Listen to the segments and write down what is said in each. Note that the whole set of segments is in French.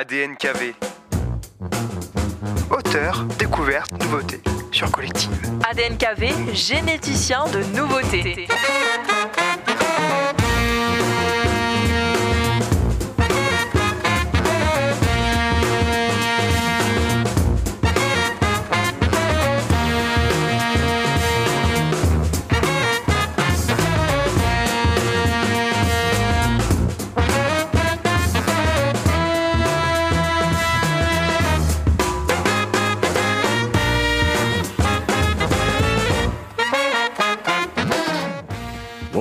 ADNKV. Auteur, découverte, nouveauté sur Collective. ADNKV, généticien de nouveautés.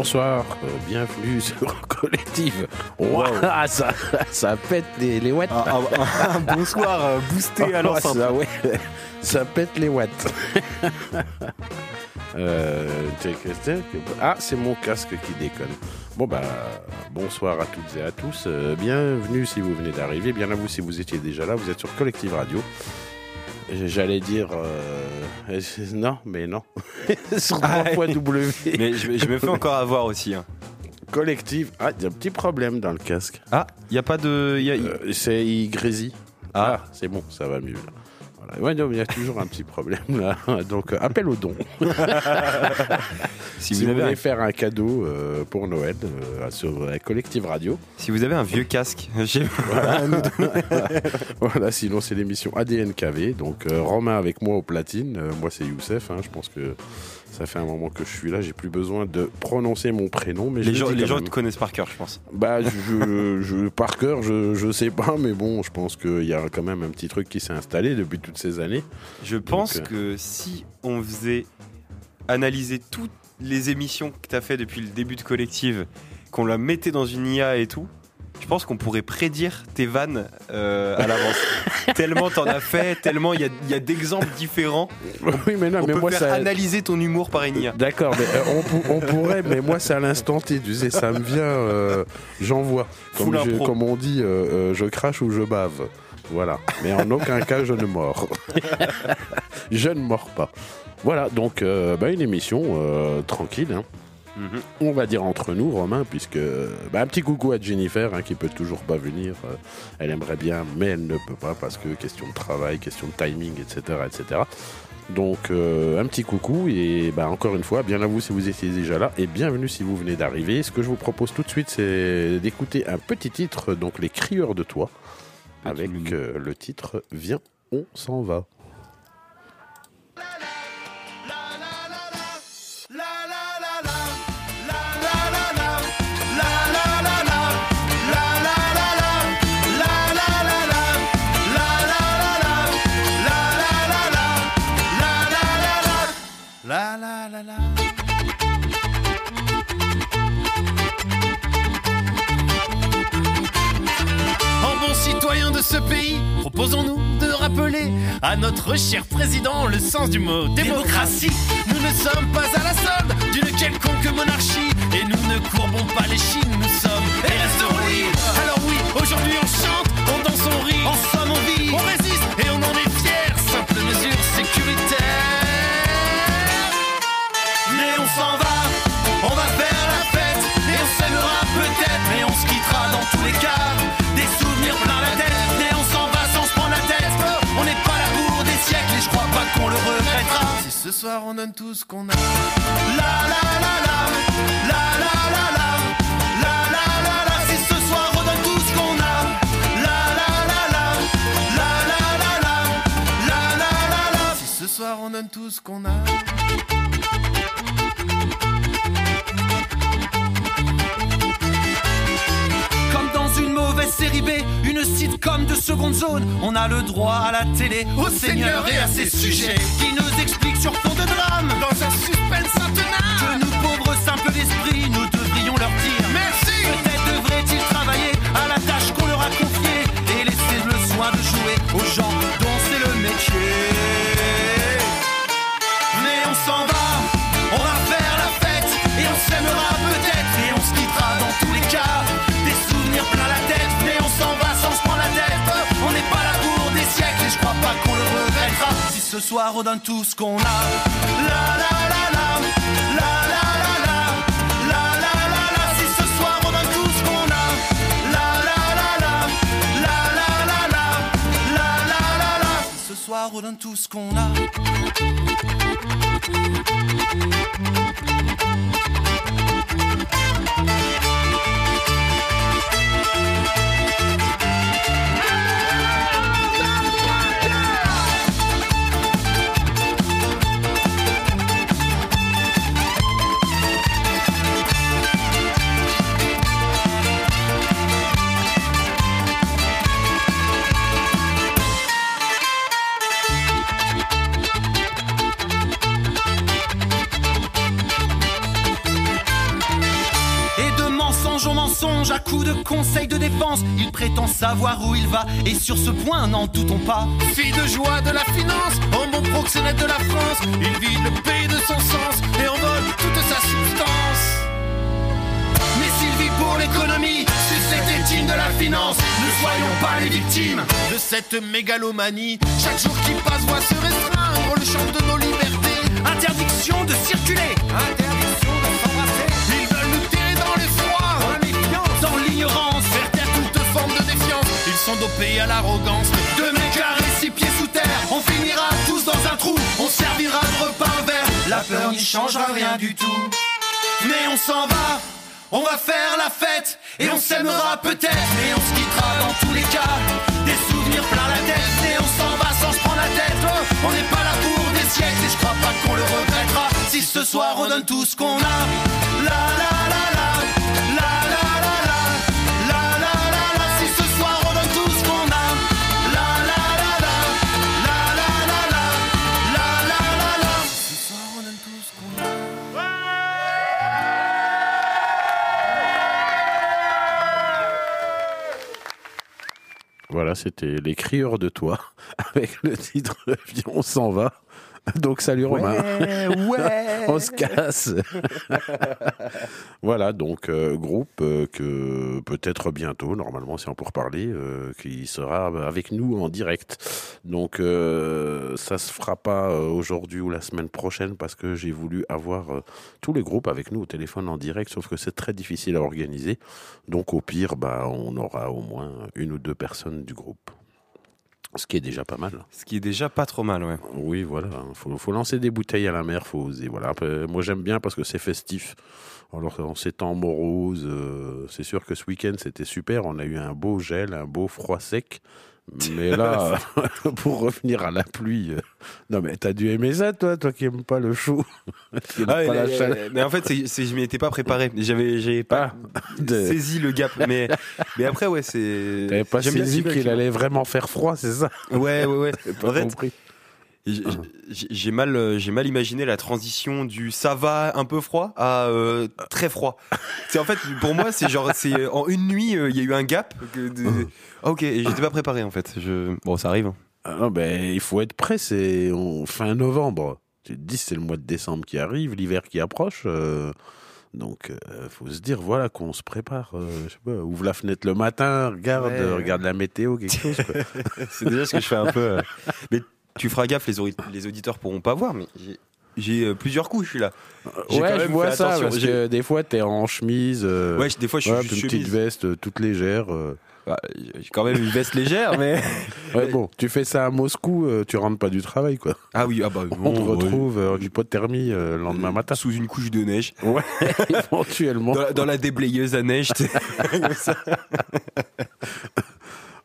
Bonsoir, euh, bienvenue sur Collective. Wow, ah, ça, ça pète les, les watts. Un bonsoir boosté à ça, ouais, ça pète les watts. Euh, ah, c'est mon casque qui déconne. Bon bah, bonsoir à toutes et à tous. Euh, bienvenue si vous venez d'arriver. Bien à vous si vous étiez déjà là. Vous êtes sur Collective Radio. J'allais dire euh, non, mais non. sur Ah, 3 W. Mais je, je me fais encore avoir aussi. hein. Collective. Ah, il y a un petit problème dans le casque. Ah, il y a pas de. y a- y- Euh, c'est il grésille. Ah. Ah, c'est bon, ça va mieux là. Voilà. Ouais, non, mais il y a toujours un petit problème là. Donc, euh, appel au don. si, Si, vous voulez un, faire un cadeau euh, pour Noël euh, sur euh, Collective Radio, si vous avez un vieux casque, j'ai- voilà. Sinon, c'est l'émission ADNKV. Donc, Romain avec moi au platine. Moi, c'est Youssef. hein. Je pense que ça fait un moment que je suis là. J'ai plus besoin de prononcer mon prénom, mais les le gens, les gens te connaissent par cœur, je pense. Bah, je, je, par cœur, je, je sais pas, mais bon, je pense qu'il y a quand même un petit truc qui s'est installé depuis toutes ces années. Je pense euh, que si on faisait analyser toutes les émissions que tu as fait depuis le début de Collective, qu'on la mettait dans une IA et tout, pense qu'on pourrait prédire tes vannes euh, à l'avance. tellement t'en as fait, tellement il y a, il y a d'exemples différents. oui, mais non, on mais peut moi, faire ça. analyser ton humour par une IA. D'accord, mais euh, on, pou- on pourrait, mais moi c'est à l'instant T, tu sais, ça me vient, euh, j'envoie. Comme, on dit, euh, euh, je crache ou je bave. Voilà, mais en aucun cas je ne mords. je ne mords pas. Voilà, donc euh, bah, une émission euh, tranquille, hein. Mhm. on va dire entre nous, Romain, puisque bah, un petit coucou à Jennifer hein, qui peut toujours pas venir. euh, elle aimerait bien, mais elle ne peut pas parce que question de travail, question de timing, etc., etc. Donc euh, un petit coucou et bah, encore une fois, bien à vous si vous étiez déjà là et bienvenue si vous venez d'arriver. Ce que je vous propose tout de suite, c'est d'écouter un petit titre, donc Les Crieurs de Toi, avec euh, le titre Viens, on s'en va. Ce pays, proposons-nous de rappeler à notre cher président le sens du mot démocratie. Nous ne sommes pas à la solde d'une quelconque monarchie et nous ne courbons pas les chines, nous sommes et resterons libres. Alors oui, aujourd'hui on chante, on danse, on rit, soir on donne tout ce qu'on a. La la la la, la la la la La la la la, si ce soir on donne tout ce qu'on a série B, une sitcom de seconde zone, on a le droit à la télé, au Seigneur et à ses sujets, qui nous expliquent sur fond de drame, dans un suspense intenable, que nous pauvres simples d'esprit, nous devrions ce soir, on donne tout ce qu'on a. La, la, la, la la la la. La la la. Si ce soir on donne tout ce qu'on a. mensonge, à coups de conseils de défense, il prétend savoir où il va, et sur ce point, n'en doutons pas. Fille de joie de la finance, en bon proxénète de la France, il vide le pays de son sens et envole toute sa substance. Mais s'il vit pour l'économie, c'est cette étine de la finance. Ne soyons pas les victimes de cette mégalomanie. Chaque jour qui passe voit se restreindre le champ de nos libertés. Interdiction de circuler, interdiction sont à l'arrogance. Deux mètres carrés, six pieds sous terre. On finira tous dans un trou, on servira de repas un verre. La peur n'y changera rien du tout. Mais on s'en va, on va faire la fête et on s'aimera peut-être et on se quittera dans tous les cas. Des souvenirs plein la tête et on s'en va sans se prendre la tête. Oh, on n'est pas là pour des siècles et je crois pas qu'on le regrettera. Si ce soir on donne tout ce qu'on a. La la la, la Voilà, c'était Les de Toi, avec le titre Le s'en va. Donc salut Romain. ouais. On se casse. voilà, donc euh, groupe euh, que peut-être bientôt, normalement, si on peut reparler, euh, qui sera avec nous en direct. Donc euh, ça se fera pas aujourd'hui ou la semaine prochaine parce que j'ai voulu avoir tous les groupes avec nous au téléphone en direct, sauf que c'est très difficile à organiser. Donc au pire, bah, on aura au moins une ou deux personnes du groupe. Ce qui est déjà pas mal. Ce qui est déjà pas trop mal, ouais. Oui, voilà. Faut, faut lancer des bouteilles à la mer, faut oser. Voilà. Après, moi, j'aime bien parce que c'est festif. Alors, en ces temps moroses, euh, c'est sûr que ce week-end, c'était super. On a eu un beau gel, un beau froid sec. Mais là, pour revenir à la pluie, euh, non mais t'as dû aimer ça, toi, toi qui aimes pas le. Qui aime Ah, pas la mais, chaleur. mais en fait, c'est, c'est- je m'y étais pas préparé. J'avais, j'avais pas de- saisi le gap. Mais, mais après, ouais, c'est. T'avais pas j'aime saisi qu'il allait vraiment faire froid, c'est ça Ouais, ouais, ouais. Pas En fait, compris. J'ai- j'ai mal, euh, j'ai mal imaginé la transition du ça va un peu froid à euh, très froid. C'est en fait, pour moi, c'est genre, c'est en une nuit, euh, il y a eu un gap. de- Ah, ok, j'étais pas préparé en fait. Je... Bon, ça arrive. hein. Ah non, ben, il faut être prêt, c'est on- fin novembre. Tu te dis, c'est le mois de décembre qui arrive, l'hiver qui approche. euh, donc, euh, faut se dire, voilà, qu'on se prépare. euh, je sais pas, ouvre la fenêtre le matin, regarde, Ouais. euh, regarde la météo, quelque chose. C'est déjà ce que je fais un peu. euh. Mais tu feras gaffe, les, les auditeurs pourront pas voir, mais j'ai- euh, plusieurs couches, je suis là. Ouais, je vois ça, parce que des fois, t'es en chemise. euh, Ouais, des fois, je suis voilà, juste une petite chemise. veste euh, toute légère. euh. Bah, j'ai quand même une veste légère, mais. Ouais, bon, tu fais ça à Moscou, euh, tu rentres pas du travail, quoi. Ah oui, ah bah, On bon, te ouais. retrouve en hypothermie le lendemain matin. Sous une couche de neige. Ouais, éventuellement. Dans dans la déblayeuse à neige. tu sais. Comme ça.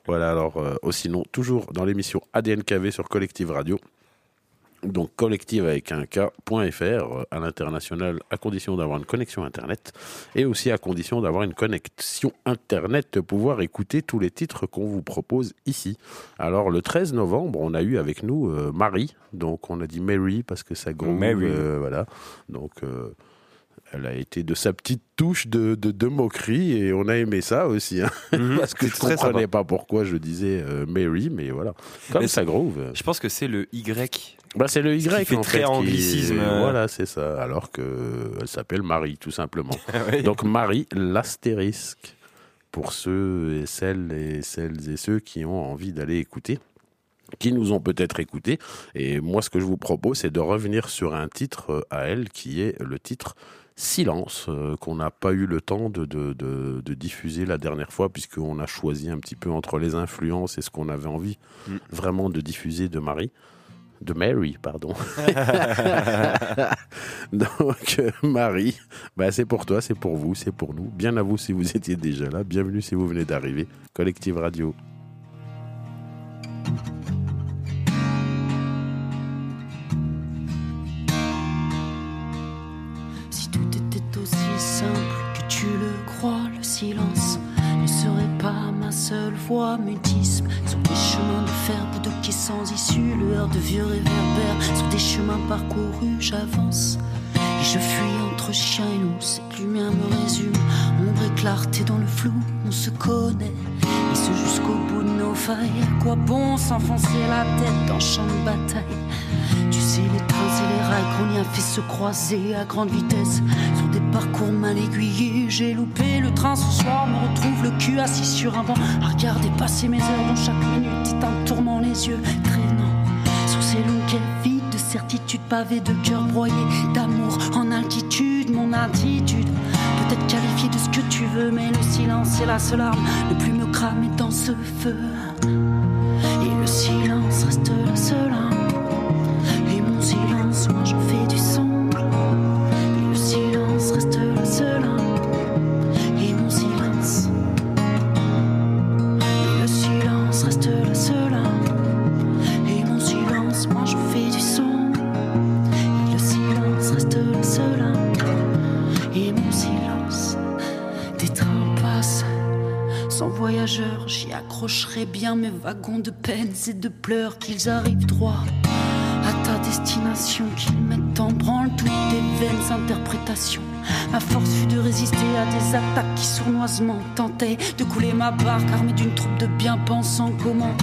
Voilà, alors, euh, oh, sinon, toujours dans l'émission ADNKV sur Collective Radio. Donc, collective avec un K.fr euh, à l'international, à condition d'avoir une connexion Internet et aussi à condition d'avoir une connexion Internet, de pouvoir écouter tous les titres qu'on vous propose ici. Alors, le 13 novembre, on a eu avec nous euh, Marie. Donc, on a dit Mary parce que ça groove. Mary. euh, voilà. Donc, euh, elle a été de sa petite touche de, de, de moquerie et on a aimé ça aussi. hein. Parce que je très comprenais pas pourquoi je disais euh, Mary, mais voilà. Comme Mais ça groove. Je pense que c'est le Y. Bah, c'est le Y qui fait en très fait, qui- anglicisme, euh. Voilà, c'est ça. Alors que elle s'appelle Marie, tout simplement. Donc Marie, l'astérisque. Pour ceux et celles et celles et ceux qui ont envie d'aller écouter qui nous ont peut-être écoutés. Et moi, ce que je vous propose, c'est de revenir sur un titre euh, à elle, qui est le titre Silence, euh, qu'on n'a pas eu le temps de, de, de- de diffuser la dernière fois, puisqu'on a choisi un petit peu entre les influences et ce qu'on avait envie Mm. vraiment de diffuser de Marie. De Mary, pardon. Donc, euh, Marie, bah, c'est pour toi, c'est pour vous, c'est pour nous. Bien à vous si vous étiez déjà là. Bienvenue si vous venez d'arriver. Collective Radio. Seule voix. Mutisme sur des chemins de fer bloqués sans issue, lueur de vieux réverbères. Sur des chemins parcourus, j'avance. Et je fuis entre chien et loup, cette lumière me résume. Ombre et clarté dans le flou, on se connaît. Et ce jusqu'au bout de nos failles. Quoi bon s'enfoncer la tête dans champ de bataille? Tu sais, les trains et les rails qu'on y a fait se croiser à grande vitesse parcours mal aiguillés. J'ai loupé le train ce soir, me retrouve le cul assis sur un banc à regarder passer mes heures dont chaque minute est un tourment, les yeux traînant sur ces longues quais vides de certitude pavées de cœurs broyés, d'amour en altitude, mon attitude. Peut-être qualifié de ce que tu veux, mais le silence est la seule arme, ne plus me cramer dans ce feu. Wagons de peines et de pleurs qu'ils arrivent droit à ta destination, qu'ils mettent en branle toutes tes vaines interprétations. Ma force fut de résister à des attaques qui sournoisement tentaient de couler ma barque armée d'une troupe de bien-pensants. Comment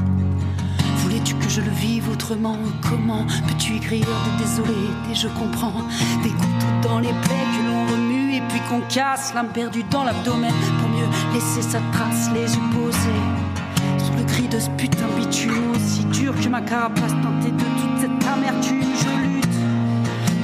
voulais-tu que je le vive autrement? Comment peux-tu écrire des désolés, des je comprends, des couteaux dans les plaies que l'on remue et puis qu'on casse, l'âme perdue dans l'abdomen pour mieux laisser sa trace, les yeux posés? Cri de ce putain bitume aussi dur que ma carapace teintée de toute cette amertume. Je lutte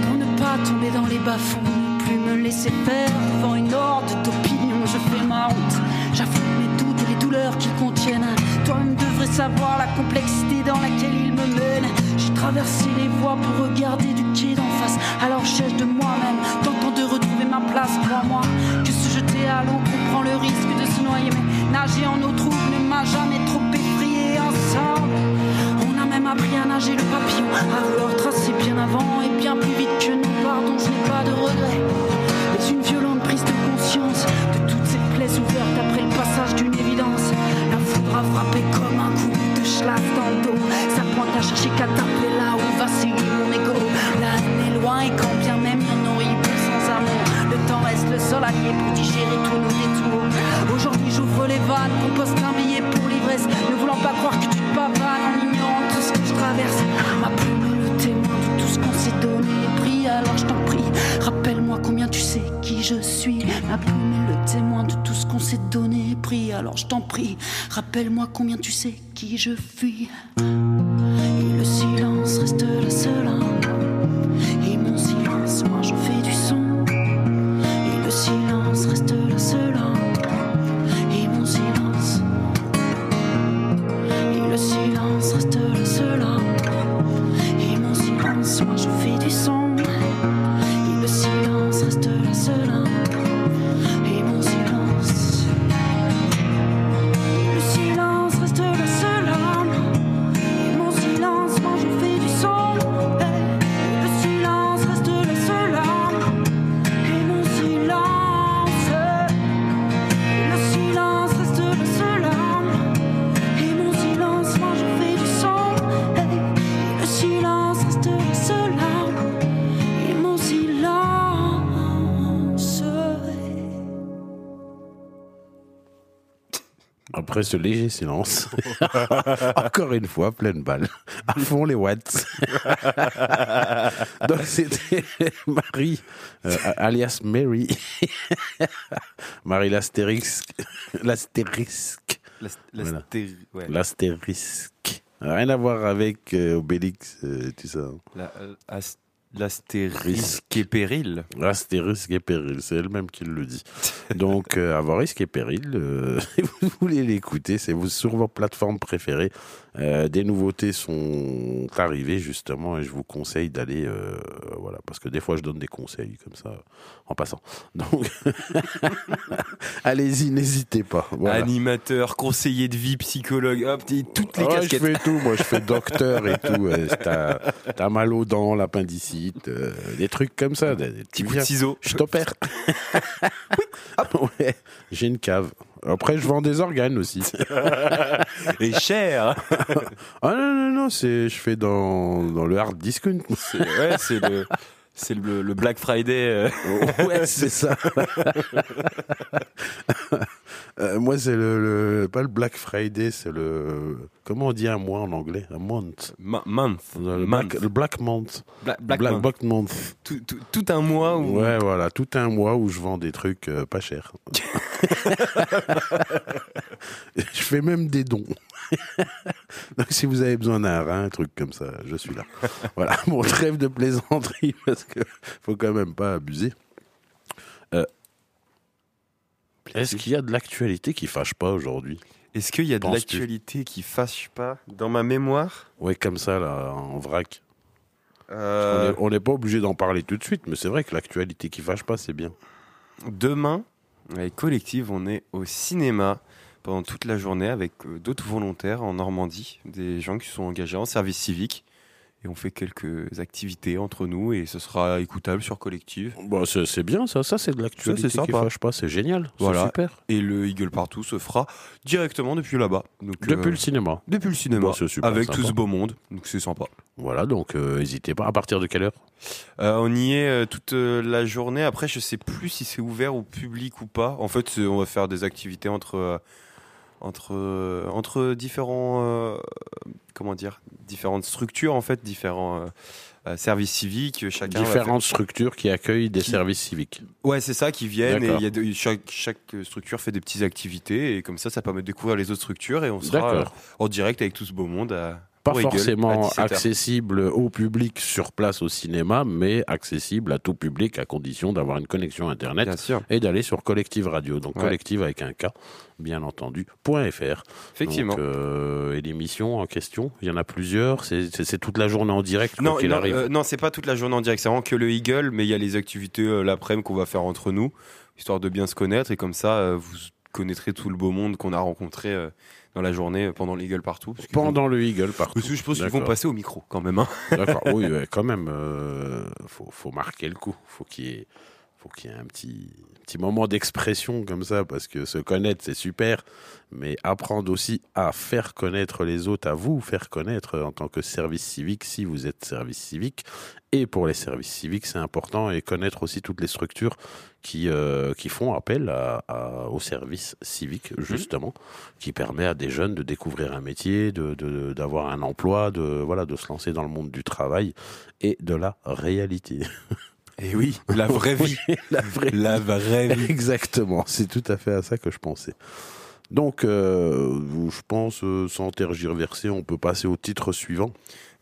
pour ne pas tomber dans les bas-fonds, plus me laisser faire devant une horde d'opinions. Je fais ma honte, j'affronte mes doutes et les douleurs qu'ils contiennent. Toi-même devrais savoir la complexité dans laquelle ils me mènent. J'ai traversé les voies pour regarder du quai d'en face, à la recherche de moi-même, tentant de retrouver ma place. Crois-moi que se jeter à l'eau comprend le risque de se noyer, mais nager en eau trouble ne m'a jamais trop On a même appris à nager le papillon, à vouloir tracer bien avant et bien plus vite que nous. Rappelle-moi combien tu sais qui je fuis. Après ce léger silence, encore une fois, pleine balle. À fond les watts. Donc c'était Marie, euh, alias Mary. Marie l'astérisque. L'astérisque. Voilà. ouais, L'astérisque. Rien à voir avec euh, Obélix, euh, tout ça. la- euh, L'astérisque et péril. Astérisque et péril, c'est elle-même qui le dit. Donc, euh, avoir risque et péril, euh, si vous voulez l'écouter, c'est vous- sur vos plateformes préférées. Euh, des nouveautés sont arrivées justement et je vous conseille d'aller, euh, voilà, parce que des fois je donne des conseils comme ça en passant. Donc, allez-y, n'hésitez pas. Voilà. Animateur, conseiller de vie, psychologue, hop, toutes les Ouais, je casquettes. fais tout, moi je fais docteur et tout. euh, T'as t'as mal aux dents, l'appendicite, euh, des trucs comme ça. Des, des Petit tu coup de viens, ciseau. Je t'opère. Ouais, j'ai une cave. Après, je vends des organes aussi. Et cher. Ah non, non, non, c'est, je fais dans, dans le hard discount. C'est ouais, c'est le, c'est le, le Black Friday. euh. Ouais, c'est ça. Euh, moi, c'est le, le- pas le Black Friday, c'est le, comment on dit un mois en anglais? Un month. Ma- month. Le Month. Black, le Black Month. Bla- Black, Black, month. Tout, tout- tout un mois où. Ouais, voilà, tout un mois où je vends des trucs euh, pas chers. je fais même des dons. Donc si vous avez besoin d'un rein, un truc comme ça, je suis là. Voilà, mon trêve de plaisanterie parce que faut quand même pas abuser. Euh, Est-ce qu'il y a de l'actualité qui fâche pas aujourd'hui? Est-ce qu'il y a de l'actualité qui fâche pas dans ma mémoire? Ouais, comme ça là, en vrac. Euh, On n'est pas obligé d'en parler tout de suite, mais c'est vrai que l'actualité qui fâche pas, c'est bien. Demain, avec Collective, on est au cinéma pendant toute la journée avec euh, d'autres volontaires en Normandie, des gens qui sont engagés en service civique. Et on fait quelques activités entre nous et ce sera écoutable sur Collective. Bon, c'est bien ça, ça c'est de l'actualité qui sympa. fâche pas, c'est génial, Voilà. super. Et le Eagle Partout se fera directement depuis là-bas. Donc, Depuis euh, le cinéma. depuis le cinéma. Bah, super avec sympa. tout ce beau monde. Donc c'est sympa. Voilà, donc euh, n'hésitez pas. À partir de quelle heure? Euh, on y est euh, toute euh, la journée. Après, je sais plus si c'est ouvert au public ou pas. En fait, on va faire des activités entre euh, entre entre différents euh, comment dire différentes structures en fait, différents euh, euh, services civiques. Chacun Différentes structures qui accueillent des Qui- services civiques. Ouais, c'est ça qui viennent et D'accord. il y a de- chaque chaque structure fait des petites activités et comme ça, ça permet de découvrir les autres structures et on sera en direct avec tout ce beau monde. à- Pas Eagle, forcément 17 heures. accessible au public sur place au cinéma, mais accessible à tout public à condition d'avoir une connexion Internet et d'aller sur Collective Radio. Donc Ouais. Collective avec un K, bien entendu, .fr. effectivement. Donc, euh, et l'émission en question, il y en a plusieurs. C'est- toute la journée en direct Non, non, euh, non, c'est pas toute la journée en direct, c'est vraiment que le Eagle, mais il y a les activités euh, l'après-midi qu'on va faire entre nous, histoire de bien se connaître, et comme ça, euh, vous connaîtrez tout le beau monde qu'on a rencontré dans la journée pendant l'Eagle partout. Parce qu'ils vont- Pendant le Eagle partout. Parce que je pense qu'ils vont passer au micro quand même. hein. D'accord, oui, quand même, euh, faut, faut marquer le coup. Faut qu'il y ait, faut qu'il y ait un petit, petit moment d'expression comme ça, parce que se connaître, c'est super, mais apprendre aussi à faire connaître les autres, à vous faire connaître en tant que service civique, si vous êtes service civique. Et pour les services civiques, c'est important, et connaître aussi toutes les structures qui, euh, qui font appel à, à- au service civique, justement, qui permet à des jeunes de découvrir un métier, de, de- d'avoir un emploi, de, voilà, de se lancer dans le monde du travail et de la réalité. Et oui, la vraie vie. la vraie la vraie vie. Exactement, c'est tout à fait à ça que je pensais. Donc, euh, je pense, euh, sans tergiverser, on peut passer au titre suivant.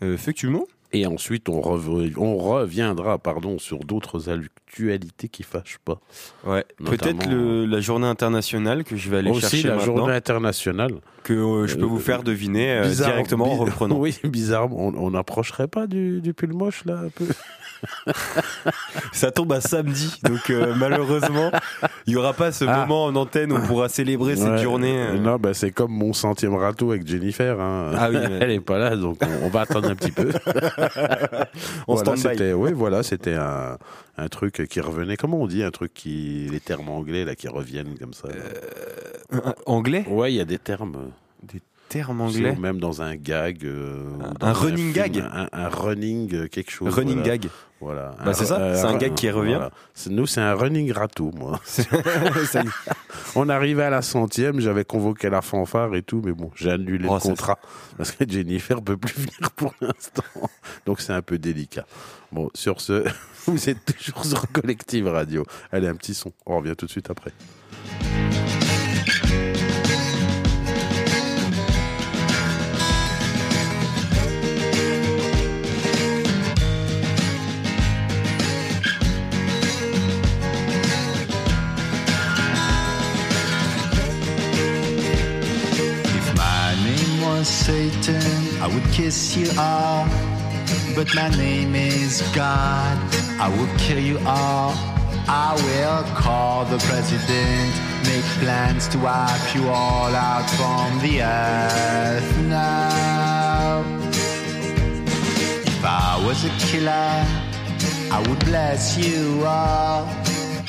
Euh, effectivement. Et ensuite, on, rev- on reviendra pardon, sur d'autres actualités qui fâchent pas. Ouais. Notamment- Peut-être la journée internationale que je vais aller Aussi, chercher la maintenant, journée internationale. que euh, je peux vous faire deviner Bizarre- directement en reprenant. Oui, bizarrement. On on n'approcherait pas du, du pull moche, là, un peu? Ça tombe à samedi, donc euh, malheureusement, il y aura pas ce Ah. moment en antenne où on pourra célébrer cette journée. euh. Non, bah, c'est comme mon centième râteau avec Jennifer. hein. Ah oui, Elle est pas là, donc on, on va attendre un petit peu. En voilà, c'était, oui, voilà, c'était un, un truc qui revenait. Comment on dit un truc qui, les termes anglais là qui reviennent comme ça. Euh, Anglais? Ouais, il y a des termes. Terme Ou anglais Même dans un gag. euh, Un- running film, gag. Un, un running euh, quelque chose. Running voilà. gag. Voilà. Bah, c'est ça, c'est un gag qui revient. voilà. Nous, c'est un running râteau, moi. On arrivait à la centième, j'avais convoqué la fanfare et tout, mais bon, j'ai annulé Oh, le contrat parce que Jennifer peut plus venir pour l'instant. Donc c'est un peu délicat. Bon, sur ce, vous êtes toujours sur Collective Radio. Allez, un petit son. On revient tout de suite après. President, I would kiss you all. But my name is God, I will kill you all. I will call the president, make plans to wipe you all out from the earth now. If I was a killer, I would bless you all.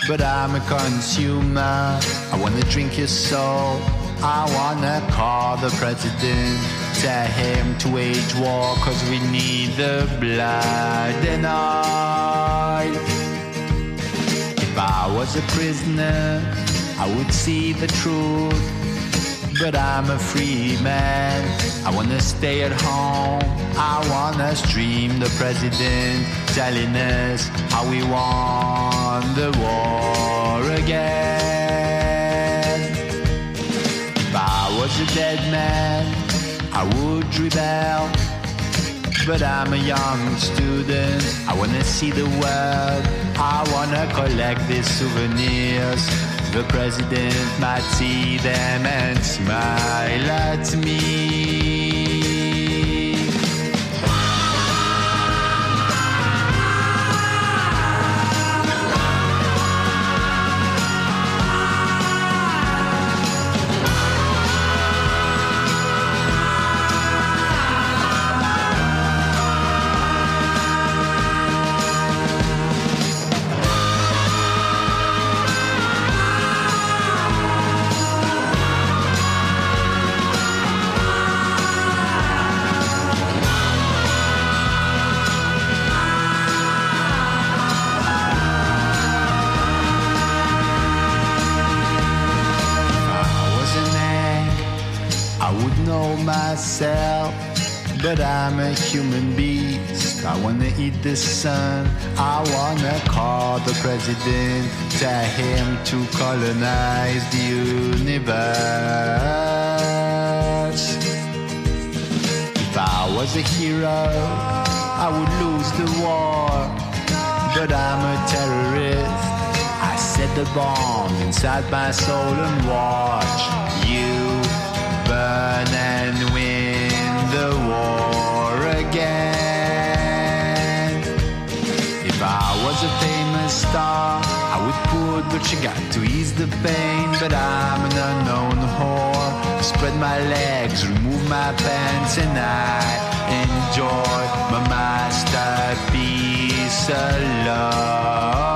But I'm a consumer, I wanna drink your soul. I wanna call the president, tell him to wage war, cause we need the blood and oil. If I was a prisoner, I would see the truth. But I'm a free man. I wanna stay at home. I wanna stream the president telling us how we won the war again. If I was a dead man, I would rebel. But I'm a young student. I wanna see the world. I wanna collect these souvenirs. The president might see them and smile at me. I'm a human beast. I wanna eat the sun. I wanna call the president, tell him to colonize the universe. If I was a hero, I would lose the war. But I'm a terrorist. I set the bomb inside my soul and watch you burn star, I would put what you got to ease the pain. But I'm an unknown whore. Spread my legs, remove my pants, and I enjoy my masterpiece alone.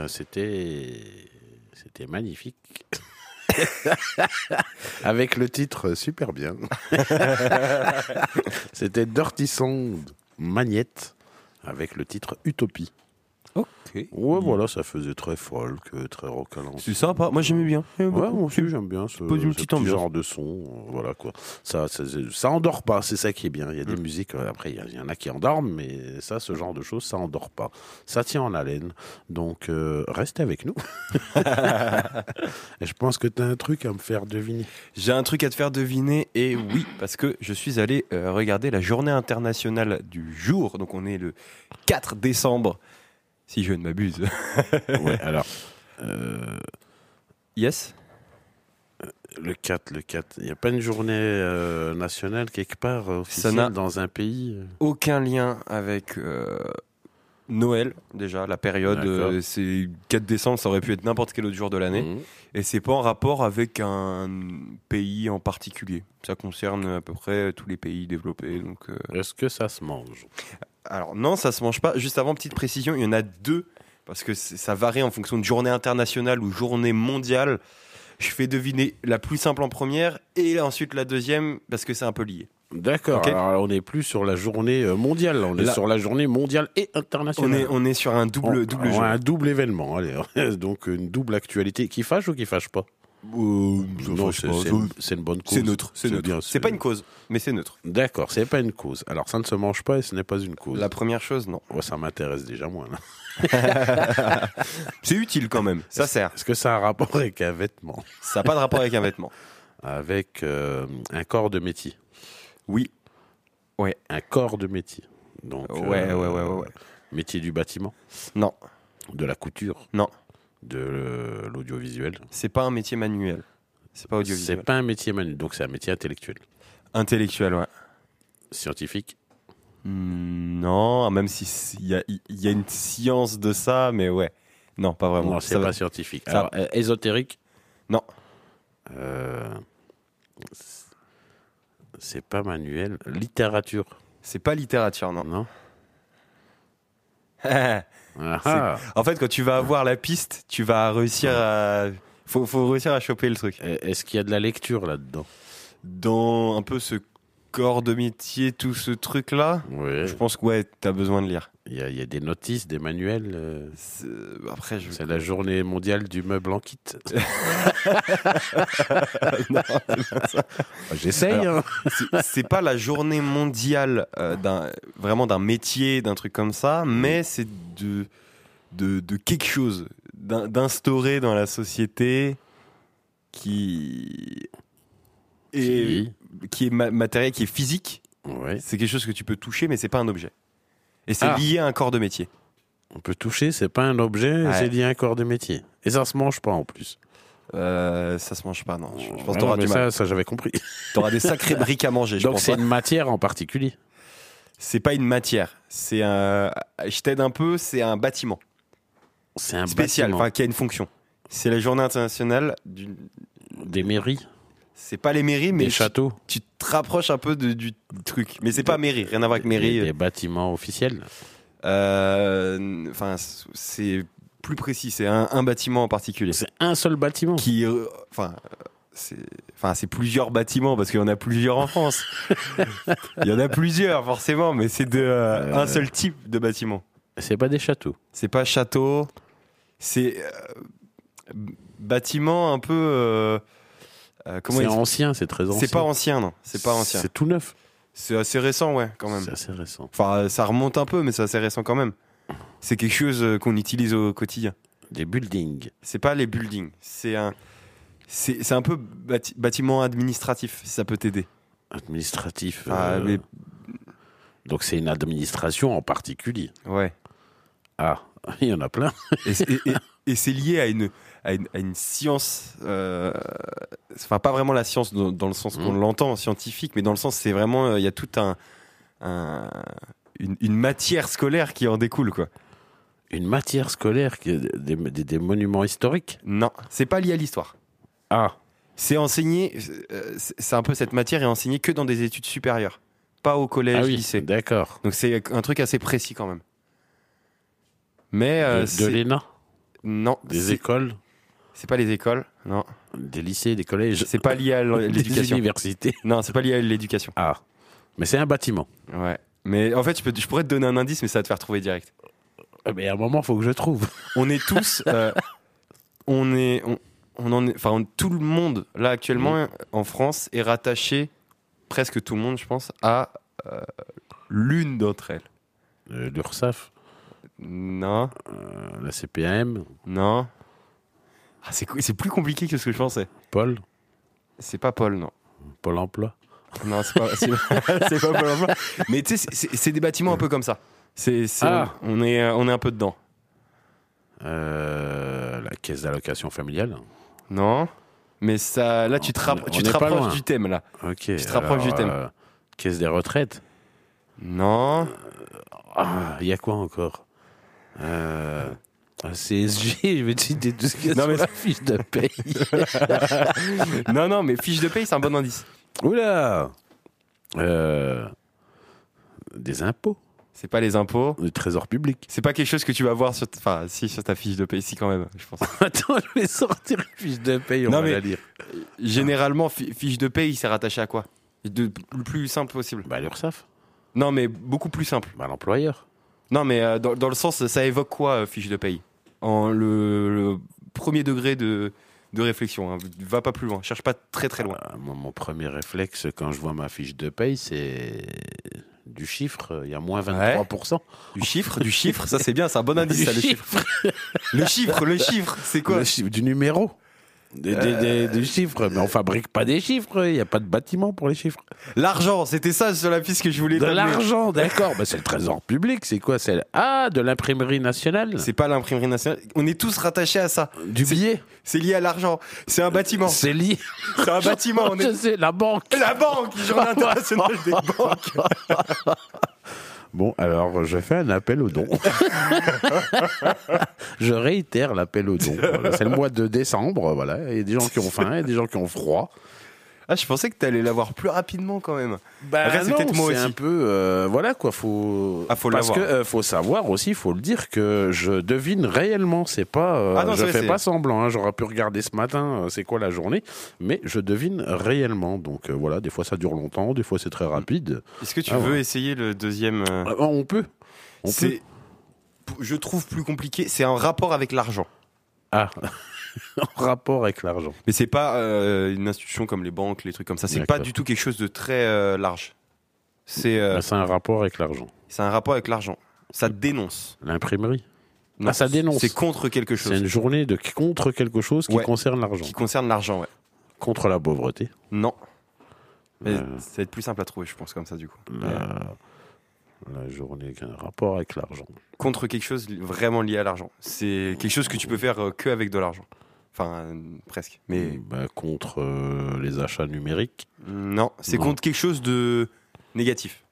Bien, c'était c'était magnifique. Avec le titre super bien. c'était Dirty Sound Magnette avec le titre Utopie. Ok. Ouais, voilà, ça faisait très folk, très rock à l'ancienne. C'est sympa. Moi, j'aimais bien. Ouais, moi aussi j'aime bien ce, pose une ce petite petit ambiance. genre de son. euh, voilà quoi. Ça, ça, ça endort pas, c'est ça qui est bien. Il y a des Mm. musiques, euh, après il y en a qui endorment, mais ça, ce genre de choses, ça endort pas. Ça tient en haleine. Donc euh, restez avec nous. Et je pense que tu as un truc à me faire deviner. J'ai un truc à te faire deviner et oui, parce que je suis allé euh, regarder la journée internationale du jour. Donc on est le 4 décembre, si je ne m'abuse. Ouais, alors. euh, Yes le 4, le 4. Il n'y a pas une journée euh, nationale quelque part euh, Ça officielle dans un pays euh Aucun lien avec euh, Noël, déjà, la période, euh, c'est 4 décembre, ça aurait pu être n'importe quel autre jour de l'année. Mhm. Et c'est pas en rapport avec un pays en particulier. Ça concerne à peu près tous les pays développés. Donc, euh, Est-ce que ça se mange? Alors non, ça se mange pas. Juste avant, petite précision, il y en a deux parce que ça varie en fonction de journée internationale ou journée mondiale. Je fais deviner la plus simple en première et ensuite la deuxième parce que c'est un peu lié. D'accord. Alors on n'est plus sur la journée euh, mondiale, on est sur la journée mondiale et On internationale. est, on est sur un double, On- double on jeu. a un double événement, allez. donc une double actualité qui fâche ou qui fâche pas? Fâche c'est une, bonne cause. C'est neutre, c'est neutre. bien, C'est pas une cause, mais c'est neutre. D'accord, c'est pas une cause. Alors ça ne se mange pas et ce n'est pas une cause. La première chose, non. Ouais, ça m'intéresse déjà moins. C'est utile quand même. Ça sert. Est-ce que ça a un rapport avec un vêtement? Ça n'a pas de rapport avec un vêtement. Avec euh, un corps de métier Oui. Un corps de métier. Donc, Ouais, euh, ouais, ouais, ouais, ouais. Métier du bâtiment, Non, de la couture, Non. De euh, l'audiovisuel. c'est pas un métier manuel. C'est pas C'est audiovisuel. pas un métier manuel, donc c'est un métier intellectuel. Intellectuel, ouais. Scientifique Hmm, Non, même si il y a, il y a une science de ça, mais ouais. Non, pas vraiment. Non, c'est pas va- scientifique. ça- Alors, euh, ésotérique Non. Euh, c'est pas manuel. Littérature C'est pas littérature, non. Non Ah, ah. en fait, quand tu vas avoir la piste, tu vas réussir à. Faut, faut réussir à choper le truc. Est-ce qu'il y a de la lecture là-dedans? Dans un peu ce corps de métier, tout ce truc-là, je pense que ouais, t'as besoin de lire. Il y, a- il y a des notices, des manuels. euh, C'est- Après, je. C'est la journée mondiale du meuble en kit. Non, c'est pas ça. J'essaye. hein. C'est- c'est pas la journée mondiale euh, d'un vraiment d'un métier, d'un truc comme ça, mais c'est de, de de quelque chose d'in- d'instaurer dans la société qui Qui est ma- matériel, qui est physique. Ouais. C'est quelque chose que tu peux toucher, mais c'est pas un objet. Et c'est Ah. lié à un corps de métier. On peut toucher, c'est pas un objet, Ouais. c'est lié à un corps de métier. Et ça se mange pas en plus. Euh, ça se mange pas, non. Je, je pense que t'auras du mal. ça, ça j'avais compris. T'auras des sacrés briques à manger. je Donc c'est pas. une matière en particulier. C'est pas une matière. C'est un. Je t'aide un peu. C'est un bâtiment. C'est un spécial, bâtiment. enfin qui a une fonction. C'est la journée internationale du. Des mairies, C'est pas les mairies, mais tu, châteaux, tu te rapproches un peu de- du truc. Mais c'est pas mairie, rien à voir avec mairie. des bâtiments officiels. Euh, Enfin, c'est plus précis. C'est un, un bâtiment en particulier C'est un seul bâtiment. qui, euh, enfin, c'est, enfin, c'est plusieurs bâtiments parce qu'il y en a plusieurs en France. Il y en a plusieurs forcément, mais c'est de euh, un seul type de bâtiment. C'est pas des châteaux. C'est pas château, c'est euh, bâtiment un peu. euh, euh, comment C'est il- ancien, c'est très ancien. C'est pas ancien, non. C'est pas ancien. C'est tout neuf. C'est assez récent, ouais, quand même. C'est assez récent. Enfin, ça remonte un peu, mais c'est assez récent quand même. C'est quelque chose euh, qu'on utilise au quotidien. Des buildings. C'est pas les buildings. C'est un. C'est c'est un peu bâti- bâtiment administratif, si ça peut t'aider. Administratif. Ah, euh, mais- Donc c'est une administration en particulier. Ouais. Ah, il y en a plein. Et, c'est- et- et- et c'est lié à une, à une, à une science. euh, Enfin, pas vraiment la science dans, dans le sens qu'on Mhm. l'entend scientifique, mais dans le sens, c'est vraiment. euh, Il y a tout un. un- une, une matière scolaire qui en découle, quoi. Une matière scolaire, qui des, des- des monuments historiques? Non, c'est pas lié à l'histoire. Ah, C'est enseigné. euh, c'est un peu cette matière est enseignée que dans des études supérieures, pas au collège, ah oui, lycée. d'accord. Donc c'est un truc assez précis quand même. Mais euh, de de l'ENA, non, des écoles, c'est pas les écoles, non. des lycées, des collèges, C'est pas lié à des l'éducation. universités. Non, c'est pas lié à l'éducation. Ah, mais c'est un bâtiment. Ouais. Mais en fait, je, peux, je pourrais te donner un indice, mais ça va te faire trouver direct. Mais à un moment, faut que je trouve. On est tous, euh, on est, on, on en est, enfin, tout le monde là actuellement en France est rattaché, presque tout le monde, je pense, à euh, l'une d'entre elles. Euh, L'URSSAF, Non, la CPAM, non. Ah, c'est c'est plus compliqué que ce que je pensais. Paul, C'est pas Paul, non. Pôle emploi. Non, c'est pas, c'est c'est pas Pôle emploi. Mais tu sais, c'est- c'est c'est des bâtiments un peu comme ça. C'est, c'est- Ah. on, est, on est un peu dedans. Euh, la caisse d'allocation familiale. Non Mais ça, là, tu te, On- rapp- on tu n'est te rapproches du thème, là. Ok. Tu te rapproches du thème. euh, caisse des retraites. Non. Ah, il y a quoi encore? Euh, CSG, je vais te citer tout ce qu'il y a Non, sur mais- la fiche de paye. non, non, mais fiche de paye, c'est un bon indice. Oula Euh, Des impôts, C'est pas les impôts. du trésor public. C'est pas quelque chose que tu vas voir sur, enfin, si sur ta fiche de paye, si quand même, je pense. Attends, je vais sortir une fiche de paye, on Non, va mais- la lire. Généralement, fi- fiche de paye, c'est rattaché à quoi? De, Le plus simple possible. Bah, l'URSSAF, Non, mais beaucoup plus simple. bah, l'employeur. Non, mais euh, dans, dans le sens, ça évoque quoi, euh, fiche de paye? En le, le premier degré de, de réflexion. hein. Va pas plus loin, cherche pas très très loin. Ah, mon premier réflexe quand je vois ma fiche de paye, c'est du chiffre. Il y a moins 23%. Du chiffre, du chiffre, ça c'est bien, c'est un bon indice, ça, le chiffre. Le chiffre, le chiffre, c'est quoi? Le chiffre du numéro. Des, des- des- des chiffres, mais on fabrique pas des chiffres, il n'y a pas de bâtiment pour les chiffres. L'argent, c'était ça sur la piste que je voulais De l'argent, d'accord. Bah, c'est le trésor public, c'est quoi c'est le- Ah, de l'imprimerie nationale? C'est pas l'imprimerie nationale. On est tous rattachés à ça. Du billet? C'est lié à l'argent. C'est un bâtiment. C'est lié. C'est un bâtiment. On Je est... sais, la banque. La banque, journée internationale des banques. Bon, alors je fais un appel aux dons. je réitère l'appel dons. Voilà, c'est le mois de décembre, voilà. Il y a des gens qui ont faim, il y a des gens qui ont froid. Ah, je pensais que t'allais l'avoir plus rapidement quand même. Bah, Après, c'est non, peut-être moi c'est aussi. un peu, euh, voilà quoi, faut. Ah, faut parce que euh, faut savoir aussi, faut le dire que je devine réellement. C'est pas, euh, Ah non, je c'est- fais c'est- pas semblant. hein, J'aurais pu regarder ce matin, c'est quoi la journée, mais je devine réellement. Donc voilà, des fois ça dure longtemps, des fois c'est très rapide. Est-ce que tu Ah, veux ouais. essayer le deuxième Ah, on peut, on peut. C'est, je trouve plus compliqué. C'est un rapport avec l'argent. Ah, en rapport avec l'argent. Mais c'est pas euh, une institution comme les banques, les trucs comme ça. C'est pas du tout quelque chose de très euh, large. C'est, euh, C'est un rapport avec l'argent. c'est un rapport avec l'argent. Ça dénonce. L'imprimerie. Non, Ah, ça dénonce. C'est contre quelque C'est chose une journée de contre quelque chose qui Ouais. concerne l'argent. qui concerne l'argent. Ouais. Contre la pauvreté. Non. Mais Euh. ça va être plus simple à trouver, je pense, comme ça, du coup. La, la journée qui a un rapport avec l'argent. Contre quelque chose vraiment lié à l'argent. C'est quelque chose que tu peux faire que avec de l'argent. Enfin, presque. Mais Bah, contre euh, les achats numériques. non, c'est contre quelque chose de négatif,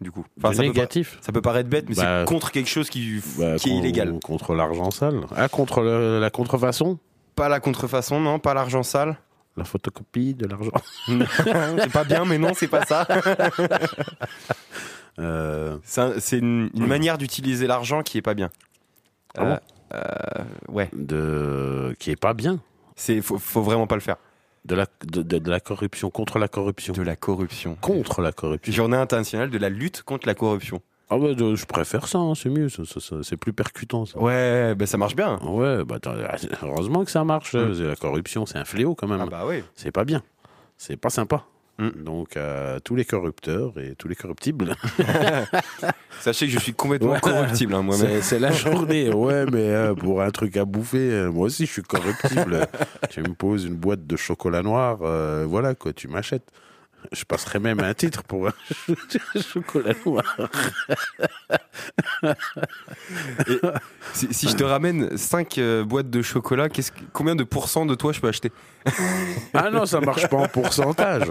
du coup. De ça, peut, négatif. ça peut paraître bête, mais Bah, c'est contre quelque chose qui, Bah, qui est illégal. Contre l'argent sale. Ah, contre le- la contrefaçon? Pas la contrefaçon, non, pas l'argent sale. La photocopie de l'argent. c'est pas bien, mais non, c'est pas ça. Euh, C'est un- c'est une, une manière d'utiliser l'argent qui est pas bien. Ah Euh, euh, ouais, de... Qui est pas bien. c'est faut, faut vraiment pas le faire. De la, de, de- de la corruption. Contre la corruption. De la corruption. Contre la corruption. Journée internationale de la lutte contre la corruption. Ah bah, de- je préfère ça, hein, c'est mieux. ça- ça- ça- c'est plus percutant, ça. Ouais, bah ça marche bien. Ouais, bah, heureusement que ça marche. Mm. La corruption, c'est un fléau quand même. Ah bah oui. C'est pas bien. C'est pas sympa. Mm. Donc, euh, tous les corrupteurs et tous les corruptibles, Sachez que je suis complètement Ouais. corruptible hein, moi-même. c'est c'est la journée. Ouais, mais euh, pour un truc à bouffer, euh, moi aussi, je suis corruptible. tu me poses une boîte de chocolat noir, euh, voilà quoi, tu m'achètes. Je passerais même un titre pour un chocolat noir. Si, si je te ramène 5 boîtes de chocolat, qu'est-ce que- combien de pourcents de toi je peux acheter? Ah non, ça marche pas en pourcentage.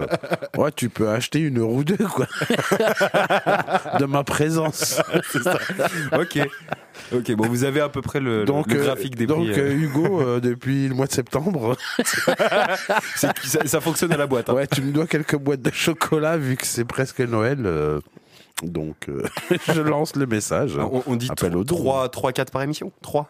Ouais, tu peux acheter une heure ou deux, quoi. De ma présence. Ok. Ok, bon, vous avez à peu près le, Donc, le euh, graphique des donc prix. euh, euh, Hugo, euh, depuis le mois de septembre, ça, ça fonctionne à la boîte. hein. ouais, tu me dois quelques boîtes de chocolat vu que c'est presque Noël. euh, donc, euh, je lance le message. On, on dit Appel au don. 3, 3, 4 par émission? 3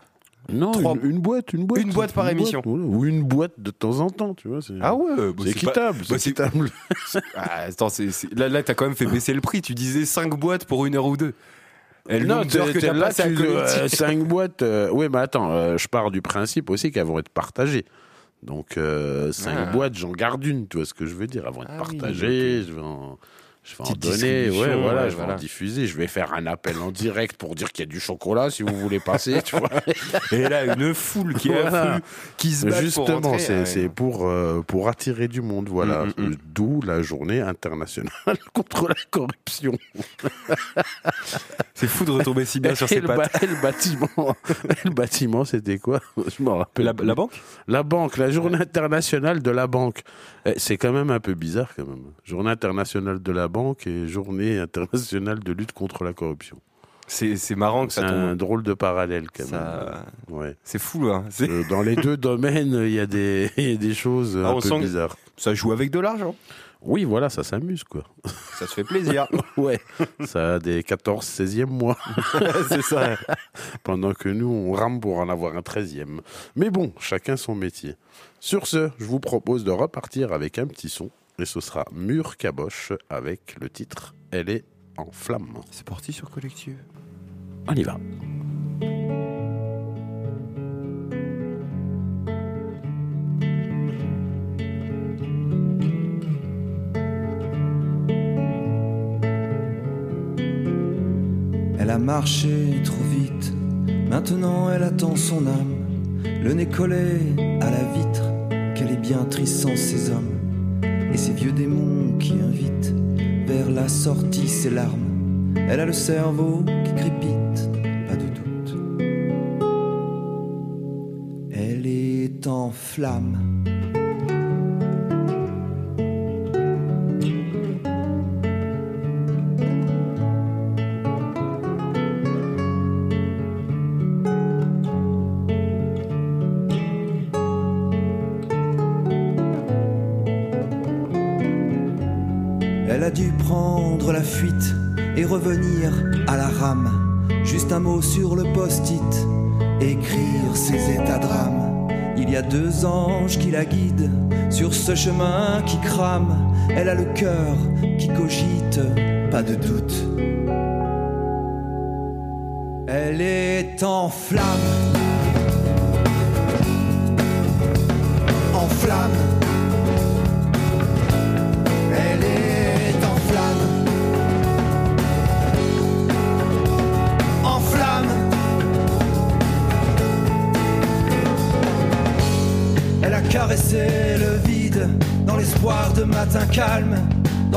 Non, trois- une, une boîte, une boîte. Une boîte par émission. voilà. Ou une boîte de temps en temps, tu vois. C'est Ah ouais bah c'est équitable. bah c'est équitable. Ah, attends, c'est- c'est- là, là t'as quand même fait baisser le prix. Tu disais 5 boîtes pour une heure ou deux. Et le Non, t'es- que t'as là, à tu- collecter. euh, cinq boîtes. euh, oui, mais attends, euh, je pars du principe aussi qu'elles vont être partagées. Donc, euh, cinq Ah. boîtes, j'en garde une, tu vois ce que je veux dire. Elles vont être Ah oui, partagées, je vais en, je vais en donner, ouais, voilà, ouais, je vais voilà. en diffuser. Je vais faire un appel en direct pour dire qu'il y a du chocolat si vous voulez passer, tu vois. Et là, une foule qui Voilà. afflue, qui se bat Justement, c'est c'est pour, euh, pour attirer du monde, voilà. Mm, mm, mm. D'où la journée internationale contre la corruption. C'est fou de retomber si bien sur ses pattes. ba- et le bâtiment, et le bâtiment, c'était quoi? Je m'en rappelle. La banque? La banque, la journée internationale de la banque. Eh, C'est quand même un peu bizarre quand même. Journée internationale de la banque et journée internationale de lutte contre la corruption. C'est marrant que C'est ça un drôle de parallèle quand Ça- même. Ouais. C'est fou, hein. Euh, Dans les deux domaines, il y a des, il y a des choses Ah, un peu bizarres. Ça joue avec de l'argent. Oui, voilà, ça s'amuse, quoi. Ça se fait plaisir. Ouais, ça a des 14, 16e mois, c'est ça. pendant que nous, on rame pour en avoir un 13e. Mais bon, chacun son métier. Sur ce, je vous propose de repartir avec un petit son, et ce sera Mur Caboche avec le titre Elle est en flamme. C'est parti sur Collective. On y va. Elle a marché trop vite, maintenant elle attend son âme. Le nez collé à la vitre, qu'elle est bien triste sans ses hommes. Et ces vieux démons qui invitent vers la sortie ses larmes. Elle a le cerveau qui crépite, pas de doute. Elle est en flamme. Juste un mot sur le post-it, écrire ses états d'âme. Il y a deux anges qui la guident sur ce chemin qui crame. Elle a le cœur qui cogite, pas de doute. Elle est en flamme.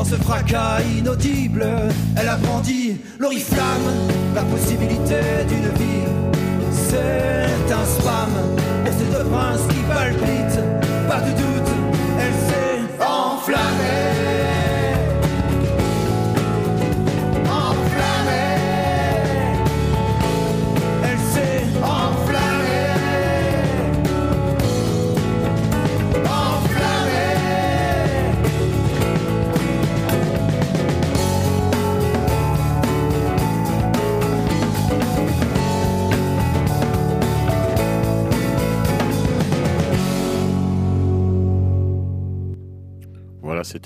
Ce fracas inaudible, elle a brandi l'oriflamme, la possibilité d'une vie.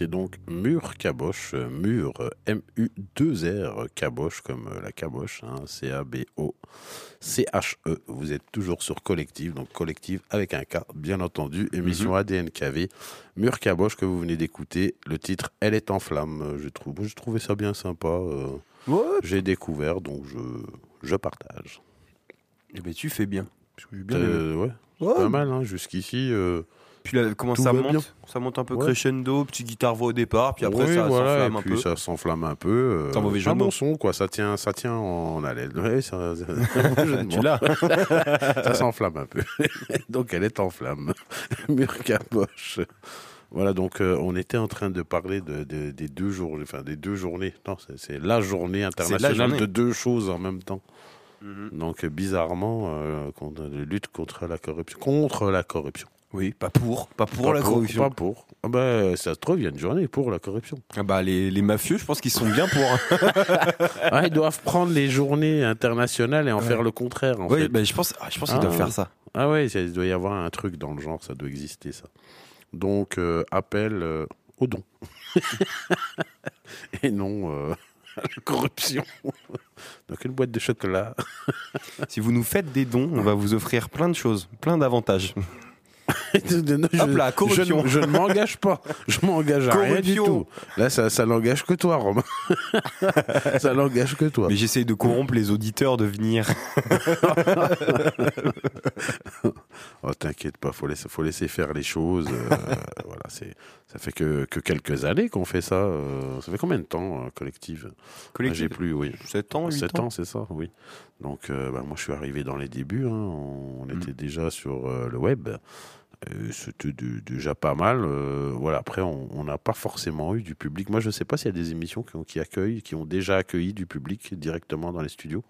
C'était donc Mur Caboche, euh, Mur euh, M-U-2-R Caboche, comme euh, la caboche, hein, C-A-B-O-C-H-E. Vous êtes toujours sur Collective, donc Collective avec un K, bien entendu, émission ADNKV. Mur Caboche que vous venez d'écouter, le titre Elle est en flamme. Je trouvais ça bien sympa. euh, J'ai découvert, donc je, je partage. Eh ben, tu fais bien. J'ai bien. Euh, ouais, Ouais. pas mal, hein, jusqu'ici. euh, Puis là, comment Tout ça monte bien. Ça monte un peu Ouais. crescendo, petite guitare voix au départ, puis après Oui, ça voilà, s'enflamme un peu. ça s'enflamme un peu. euh, C'est un mauvais jeu un bon son, quoi. Ça tient, ça tient en haleine. Ouais, ça, Tu l'as ça s'enflamme un peu. donc elle est en flamme. Mur caboche. Voilà, donc euh, on était en train de parler de, de- des deux journées, enfin des deux journées. Non, c'est- la journée internationale journée. de deux choses en même temps. Mhm. Donc euh, bizarrement, euh, contre, de lutte contre la corruption, contre la corruption. Oui, pas pour, pas pour Pas la corruption. Pas pour. Ah bah, ça se trouve, il y a une journée pour la corruption. Ah bah, les, les mafieux, je pense qu'ils sont bien pour. Ah, ils doivent prendre les journées internationales et en Ouais. faire le contraire, en Oui, fait. bah, je pense, ah, je pense qu'ils Ah. doivent faire ça. Ah ouais, il doit y avoir un truc dans le genre, ça doit exister, ça. Donc, euh, appel euh, au don. et non euh, à la corruption. Donc, une boîte de chocolat? Si vous nous faites des dons, on va vous offrir plein de choses, plein d'avantages. Je, Hop là, je corruption. ne- je ne m'engage pas. Je m'engage à rien du tout. Là, ça, ça n'engage que toi, Romain. ça n'engage que toi. Mais j'essaye de corrompre les auditeurs de venir. Oh, t'inquiète pas, faut laisser, faut laisser faire les choses. euh, voilà, c'est, ça fait que, que quelques années qu'on fait ça. euh, ça fait combien de temps, euh, collective? Ah, J'ai plus, oui. 7 ans, 8 7 ans. ans, c'est ça, oui. Donc, euh, bah, moi, je suis arrivé dans les débuts. hein. On, on Mm. était déjà sur euh, le web. Et C'était déjà pas mal. euh, voilà. Après, on n'a pas forcément eu du public. Moi, je ne sais pas s'il y a des émissions qui, ont- qui accueillent, qui ont déjà accueilli du public directement dans les studios.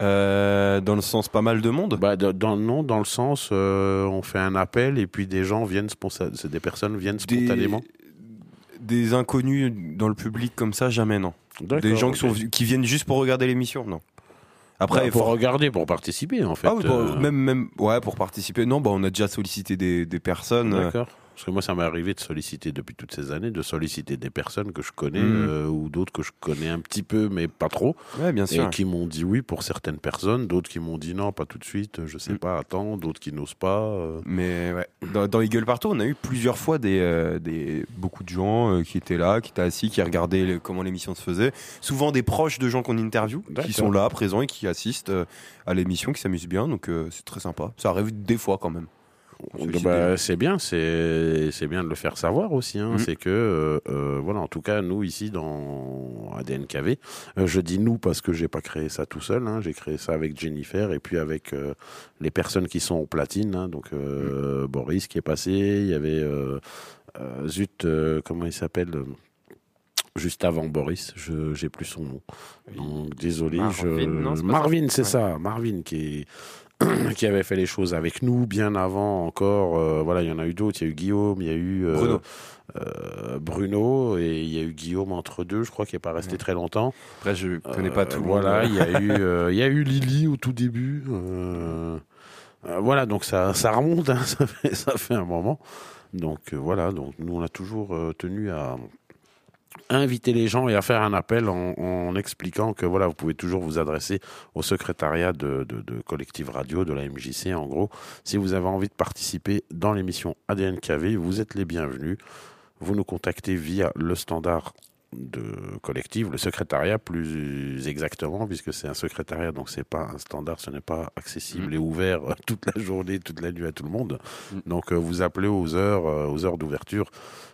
Euh, dans le sens pas mal de monde? Bah, dans, non, dans le sens, euh, on fait un appel et puis des gens viennent des personnes viennent spontanément. des inconnus dans le public comme ça, jamais non. Des gens qui, sont, qui viennent juste pour regarder l'émission, non. Après, il pour faut- regarder, pour participer, en fait. Ah oui, bah, euh, même, même, ouais, pour participer. Non, bah, on a déjà sollicité des, des personnes. euh, D'accord. Parce que moi, ça m'est arrivé de solliciter depuis toutes ces années, de solliciter des personnes que je connais Mhm. euh, ou d'autres que je connais un petit peu, mais pas trop, Ouais, bien sûr. et qui m'ont dit oui pour certaines personnes, d'autres qui m'ont dit non, pas tout de suite, je sais Mm. pas, attends, d'autres qui n'osent pas. euh. Mais ouais, dans, dans Eagle Partout, on a eu plusieurs fois des, euh, des beaucoup de gens qui étaient là, qui étaient assis, qui regardaient comment l'émission se faisait. Souvent des proches de gens qu'on interview, qui sont là, présents et qui assistent à l'émission, qui s'amusent bien. Donc c'est très sympa. Ça arrive des fois quand même. Bah, c'est bien, c'est c'est bien de le faire savoir aussi. Hein. Mhm. C'est que euh, euh, voilà, en tout cas, nous ici dans ADNKV, euh, je dis nous parce que j'ai pas créé ça tout seul. Hein. J'ai créé ça avec Jennifer et puis avec euh, les personnes qui sont au platine. hein. Donc euh, Boris qui est passé, il y avait zut, comment il s'appelle Juste avant Boris, je j'ai plus son nom. Donc désolé, Marvin, je Marvin, c'est Ouais. ça, Marvin qui est qui avait fait les choses avec nous bien avant encore. euh, voilà, il y en a eu d'autres. Il y a eu Guillaume, il y a eu euh, Bruno. euh, Bruno et il y a eu Guillaume entre deux. Je crois qu'il n'est pas resté Ouais. très longtemps. Après, je connais Euh, pas tout Voilà, il y a eu il y a eu Lily au tout début. voilà, donc ça ça remonte, hein, ça fait ça fait un moment. Donc voilà, donc nous on a toujours tenu à inviter les gens et à faire un appel en, en expliquant que voilà, vous pouvez toujours vous adresser au secrétariat de, de, de Collective Radio, de la MJC en gros. Si vous avez envie de participer dans l'émission ADNKV, vous êtes les bienvenus. Vous nous contactez via le standard de collective, le secrétariat plus exactement, puisque c'est un secrétariat, donc c'est pas un standard, ce n'est pas accessible et ouvert toute la journée, toute la nuit à tout le monde. Mm. Donc euh, vous appelez aux heures, euh, aux heures d'ouverture,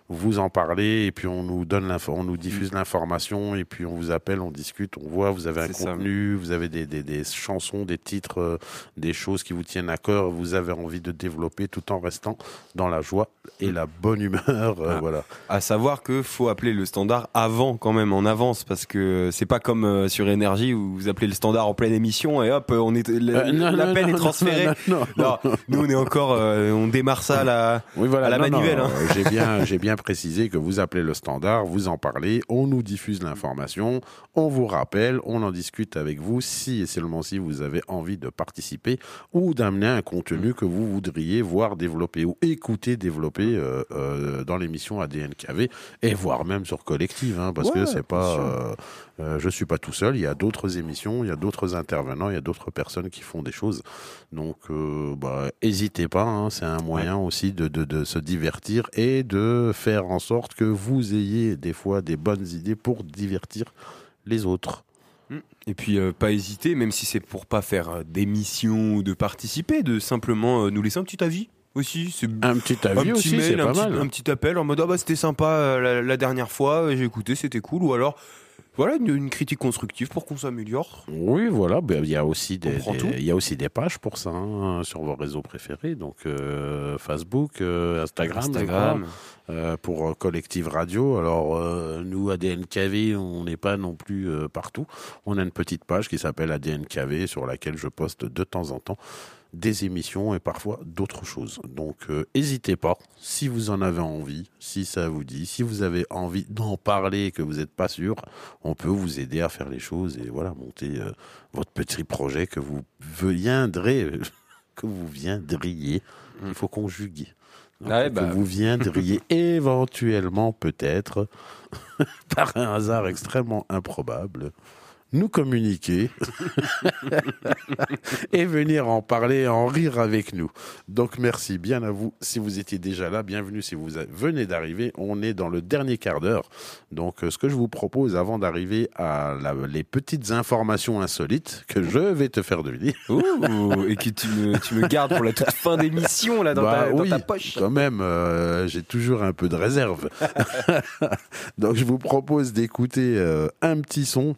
vous en parlez et puis on nous donne on nous diffuse l'information et puis on vous appelle, on discute, on voit, vous avez un ça. contenu, vous avez des, des, des chansons, des titres, euh, des choses qui vous tiennent à cœur, vous avez envie de développer tout en restant dans la joie et la bonne humeur, euh, Ah. voilà. À savoir que faut appeler le standard avant quand même, en avance, parce que c'est pas comme euh, sur énergie où vous appelez le standard en pleine émission et hop, on est Euh, l'appel est transféré. non, non, Non, nous on est encore, euh, on démarre ça là. Oui, voilà, à la manivelle, hein. euh, J'ai bien, j'ai bien précisé que vous appelez le standard, vous en parlez, on nous diffuse l'information, on vous rappelle, on en discute avec vous si et seulement si vous avez envie de participer ou d'amener un contenu que vous voudriez voir développer ou écouter développer euh, euh, dans l'émission ADNKV et voire même sur Collective, hein, parce que Ouais, c'est bien pas, euh, euh, je suis pas tout seul, il y a d'autres émissions, il y a d'autres intervenants, il y a d'autres personnes qui font des choses. Donc, bah, hésitez pas, hein, c'est un moyen aussi de, de, de se divertir et de faire en sorte que vous ayez des fois des bonnes idées pour divertir les autres. Et puis euh, pas hésiter, même si c'est pour pas faire euh, d'émission ou de participer, de simplement euh, nous laisser un petit avis aussi. C'est Un petit un avis petit aussi, mail, c'est un pas petit, mal. un petit appel en mode ah bah c'était sympa euh, la, la dernière fois, j'ai écouté, c'était cool. Ou alors voilà une, une critique constructive pour qu'on s'améliore. Oui, voilà, ben, il y a aussi des, y a aussi des pages pour ça hein, sur vos réseaux préférés, donc euh, Facebook, euh, Instagram, Instagram. euh, pour Collective Radio. Alors nous ADNKV, on n'est pas non plus partout. On a une petite page qui s'appelle ADNKV sur laquelle je poste de temps en temps des émissions et parfois d'autres choses. Donc euh, n'hésitez pas, si vous en avez envie, si ça vous dit, si vous avez envie d'en parler et que vous n'êtes pas sûr, on peut vous aider à faire les choses et voilà, monter euh, votre petit projet que vous viendrez, que vous viendriez, il faut conjuguer. Donc, Ouais, que bah. vous viendriez éventuellement, peut-être, par un hasard extrêmement improbable, nous communiquer et venir en parler, en rire avec nous. Donc merci bien à vous si vous étiez déjà là. Bienvenue si vous venez d'arriver. On est dans le dernier quart d'heure. Donc euh, ce que je vous propose avant d'arriver à la- les petites informations insolites que je vais te faire deviner. Ouh, et que tu me, tu me gardes pour la toute fin d'émission là dans, Bah ta, dans oui, ta poche. Quand même, euh, j'ai toujours un peu de réserve. Donc je vous propose d'écouter euh, un petit son.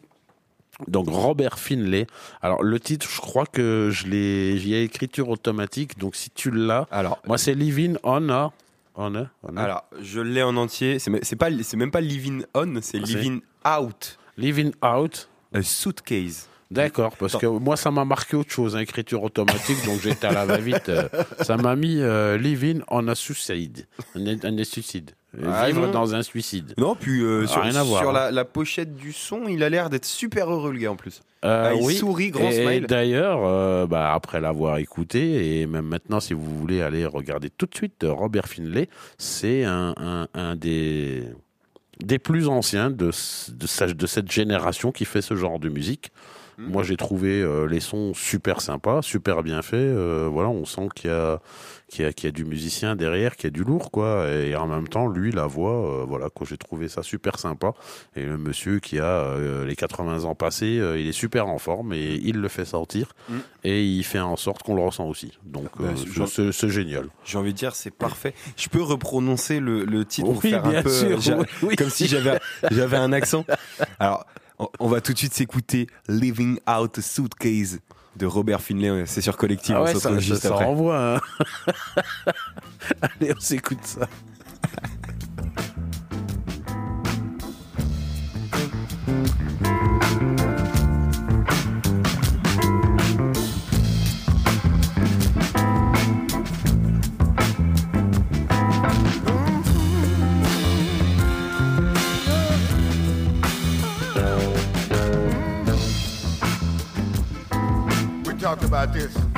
Donc Robert Finlay. Alors le titre, je crois que je l'ai, j'y ai écriture automatique. Donc si tu l'as, Alors, moi c'est Living on a, on a, on a. alors je l'ai en entier. C'est pas, c'est même pas living on, c'est Ah, living out. Living out. A suitcase. D'accord, parce que moi ça m'a marqué autre chose, hein, écriture automatique, donc j'étais à la va-vite. euh, ça m'a mis euh, Living on a suicide, un, un suicide, Ah, vivre non. dans un suicide. Non, puis euh, Ah, sur, rien à voir, sur hein. la, la pochette du son, il a l'air d'être super heureux le gars en plus. Euh, Ah, il oui. sourit, grand et smile. D'ailleurs, euh, bah, après l'avoir écouté, et même maintenant, si vous voulez aller regarder tout de suite Robert Finlay, c'est un, un, un des, des plus anciens de, de, sa- de cette génération qui fait ce genre de musique. Hmm. Moi, j'ai trouvé les sons super sympas, super bien faits. voilà, on sent qu'il y a, qu'il y, a, qu'il y a du musicien derrière, qu'il y a du lourd, quoi. Et en même temps, lui, la voix, euh, voilà, quoi, j'ai trouvé ça super sympa. Et le monsieur qui a euh, les 80 ans passés, euh, il est super en forme et il le fait sortir. Mm. Et il fait en sorte qu'on le ressent aussi. Donc, Bah, euh, c'est- génial. J'ai envie de dire, c'est parfait. Je peux reprononcer le, le titre pour Oui, faire bien un peu sûr, oui, comme si j'avais j'avais un accent. Alors, on, on va tout de suite s'écouter Living Out a Suitcase de Robert Finlay. C'est sur Collective. Ah on ouais, se ça, ça, juste ça après. renvoie. hein. Allez, on s'écoute ça. This.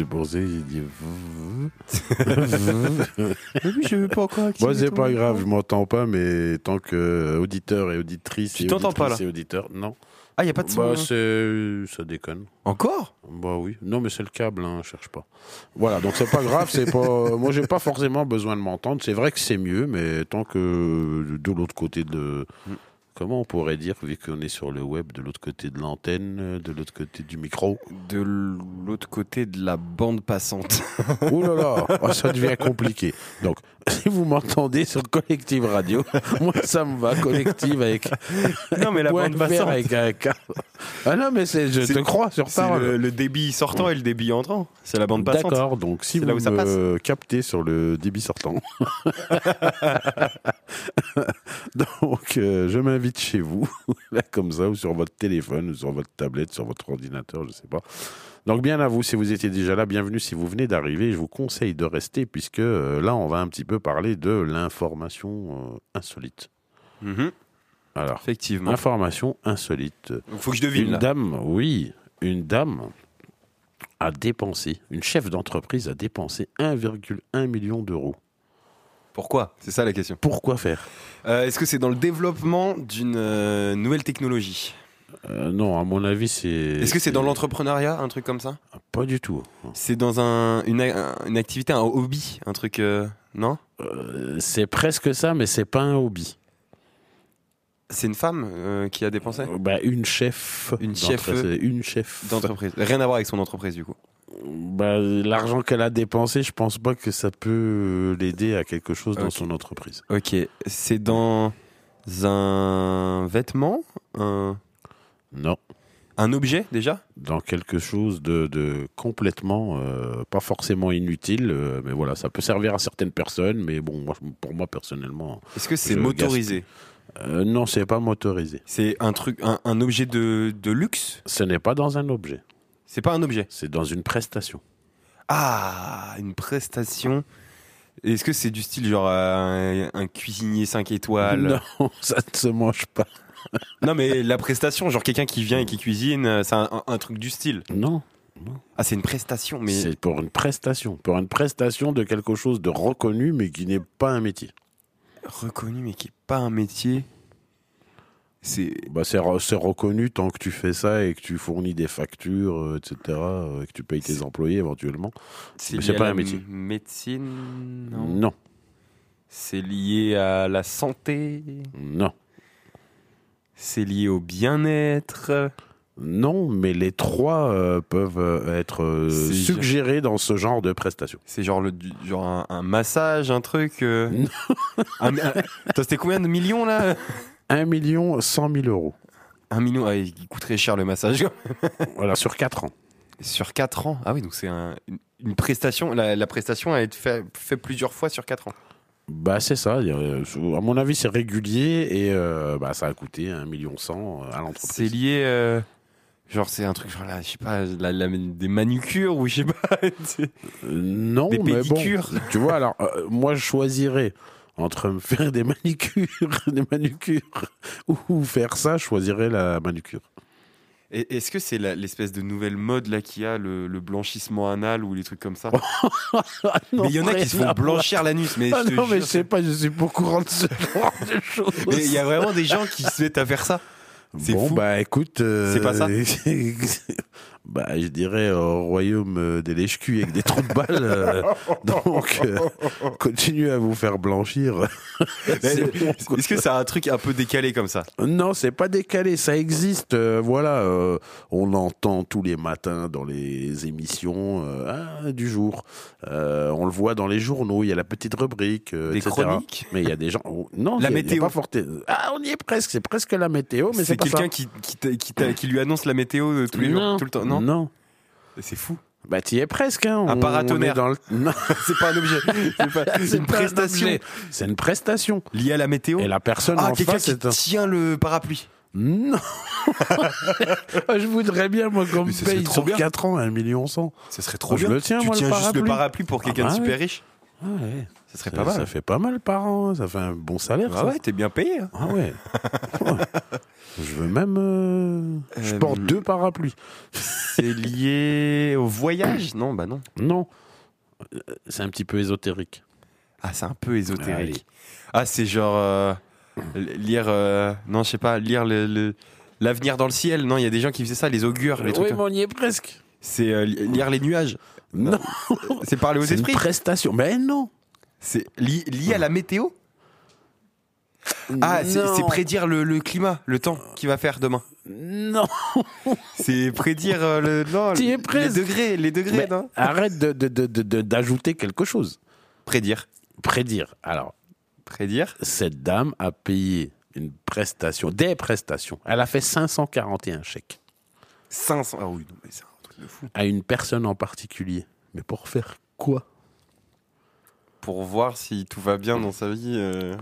Que j'ai dit. Oui, je veux pas encore Moi, c'est pas grave, je m'entends pas, mais tant que euh, auditeur et auditrice. Tu t'entends pas, auditrices et auditeurs, non. Ah, y a pas de son. Bah, hein. c'est. Ça déconne. Encore? Bah oui. Non, mais c'est le câble, hein, cherche pas. Voilà, donc c'est pas grave, c'est pas. Moi, j'ai pas forcément besoin de m'entendre. C'est vrai que c'est mieux, mais tant que de l'autre côté de. Comment on pourrait dire, vu qu'on est sur le web, de l'autre côté de l'antenne, de l'autre côté du micro De l'autre côté de la bande passante. Ouh là là, oh, ça devient compliqué. Donc, si vous m'entendez sur Collective Radio, moi ça me va, Collective avec non, mais la bande passante. avec K. Ah non, mais c'est, je te crois sur C'est parole. le, le débit sortant et le débit entrant. C'est la bande passante. D'accord, donc si vous là où ça me captez sur le débit sortant, donc euh, je m'invite chez vous, là comme ça, ou sur votre téléphone, ou sur votre tablette, sur votre ordinateur, je sais pas. Donc bien à vous, si vous étiez déjà là, bienvenue si vous venez d'arriver, je vous conseille de rester, puisque euh, là on va un petit peu parler de l'information euh, insolite. Mhm, Alors, Effectivement. information insolite. Faut que je devine Une là. dame, oui, une dame a dépensé, une chef d'entreprise a dépensé 1,1 million d'euros. Pourquoi? C'est ça la question. Pourquoi faire? Euh, Est-ce que c'est dans le développement d'une nouvelle technologie? Euh, Non, à mon avis, c'est. Est-ce que c'est dans l'entrepreneuriat, un truc comme ça? Pas du tout. C'est dans un, une, activité, un hobby, un truc. euh, non? Euh, c'est presque ça, mais c'est pas un hobby. C'est une femme euh, qui a dépensé? Bah, une chef. Une chef, Une chef. d'entreprise. Rien à voir avec son entreprise du coup. Bah, L'argent qu'elle a dépensé, je pense pas que ça peut l'aider à quelque chose dans son entreprise. Ok. C'est dans un vêtement, un, Non. un objet déjà? Dans quelque chose de, de complètement, euh, pas forcément inutile, euh, mais voilà, ça peut servir à certaines personnes, mais bon, moi, pour moi personnellement, Est-ce que c'est motorisé? Euh, non, c'est pas motorisé. C'est un truc, un, un objet de, de luxe? Ce n'est pas dans un objet, C'est pas un objet? c'est dans une prestation. Ah, une prestation. Est-ce que c'est du style genre euh, un, un cuisinier 5 étoiles? Non, ça ne se mange pas. Non, mais la prestation, genre quelqu'un qui vient et qui cuisine, euh, c'est un, un- un truc du style. Non, Ah, c'est une prestation, mais c'est pour une prestation, pour une prestation de quelque chose de reconnu, mais qui n'est pas un métier. reconnu, mais qui est pas un métier. C'est Bah, c'est re- c'est reconnu tant que tu fais ça et que tu fournis des factures, euh, etc., euh, et que tu payes tes employés éventuellement. c'est Mais c'est pas un métier. Médecine, non? Non, C'est lié à la santé? non, C'est lié au bien-être. non, mais les trois euh, peuvent euh, être euh, suggérés dans ce genre de prestation. C'est genre le du- genre un, un massage, un truc. euh, un- un- Attends, c'était combien de millions là? 1 million 100 000 euros. Un million. Ah, il coûterait cher le massage. Voilà, sur 4 ans. Sur 4 ans? Ah oui, donc c'est un- une, une prestation. La, la prestation a été fait, fait plusieurs fois sur 4 ans. Bah c'est ça, euh, à mon avis c'est régulier et euh, bah, ça a coûté 1 million 100 à C'est l'entreprise. lié. euh, genre, c'est un truc, genre là, je sais pas, la- la- des manucures ou je sais pas. c'est- Euh, non, Des mais bon, tu vois, alors euh, moi je choisirais entre me faire des manicures, des manucures ou faire ça, je choisirais la manucure. Et Est-ce que c'est l'espèce de nouvelle mode là qu'il y a, le, le blanchissement anal ou les trucs comme ça? Non, Mais il y en a qui se font blanchir l'anus. Mais Ah je non, mais je sais pas, je suis pas au courant de ce genre de choses. Mais il y a vraiment des gens qui se mettent à faire ça. c'est bon, fou. bah écoute. euh, C'est pas ça Bah, je dirais au royaume euh, des lèche-culs avec des trous de balles. euh, donc, euh, continuez à vous faire blanchir. Est-ce que c'est un truc un peu décalé comme ça? Non, c'est pas décalé, ça existe. euh, voilà, euh, on entend tous les matins dans les émissions euh, ah, du jour. Euh, on le voit dans les journaux. Il y a la petite rubrique, euh, Des etc. chroniques? Mais il y a des gens. oh, non, La il y a- il y a météo. pas forte- Ah, on y est presque. C'est presque la météo, mais C'est quelqu'un qui, qui, lui annonce la météo euh, tous les non, jours, tout le temps. Non, non? c'est fou. Bah, t'y es presque. Hein. Un On- paratonnerre. on est dans le- Non, C'est pas un objet. C'est pas- c'est une pas prestation. C'est une prestation. liée à la météo? Et la personne Ah, en quelqu'un face qui un... tient le parapluie. Non Ah, Je voudrais bien, moi, qu'on me paye trop sur bien. 4 ans, 1 million 100. Ce serait trop Je bien. le tiens, tu moi, le tiens juste le parapluie. pour quelqu'un Ah de bah super ouais. riche. Ah ouais. Ça serait Ça, pas mal. ça fait pas mal par an, hein. ça fait un bon salaire. Ah ça. ouais, t'es bien payé. hein. Ah ouais. Ouais. Je veux même. euh, Je Euh, porte deux parapluies. C'est lié au voyage Non, bah non. Non. Euh, C'est un petit peu ésotérique. Ah, c'est un peu ésotérique. Ah, c'est genre euh, lire. euh, non, je sais pas, lire le. le- L'avenir dans le ciel, non, il y a des gens qui faisaient ça, les augures, les trucs. oui, mais on y est presque. C'est euh, li- lire les nuages. Non, C'est parler aux c'est une esprits. prestation. Mais non. C'est li- lié à la météo? Ah, c'est prédire le, le climat, le temps qu'il va faire demain. Non. C'est prédire euh, le, non, les degrés, les degrés, non arrête de- de- de- de- d'ajouter quelque chose. Prédire. Prédire. Alors, Prédire. cette dame a payé une prestation, des prestations. Elle a fait 541 chèques 500. Ah oui, non, mais c'est un truc de fou. à une personne en particulier. Mais pour faire quoi? Pour voir si tout va bien dans sa vie. euh,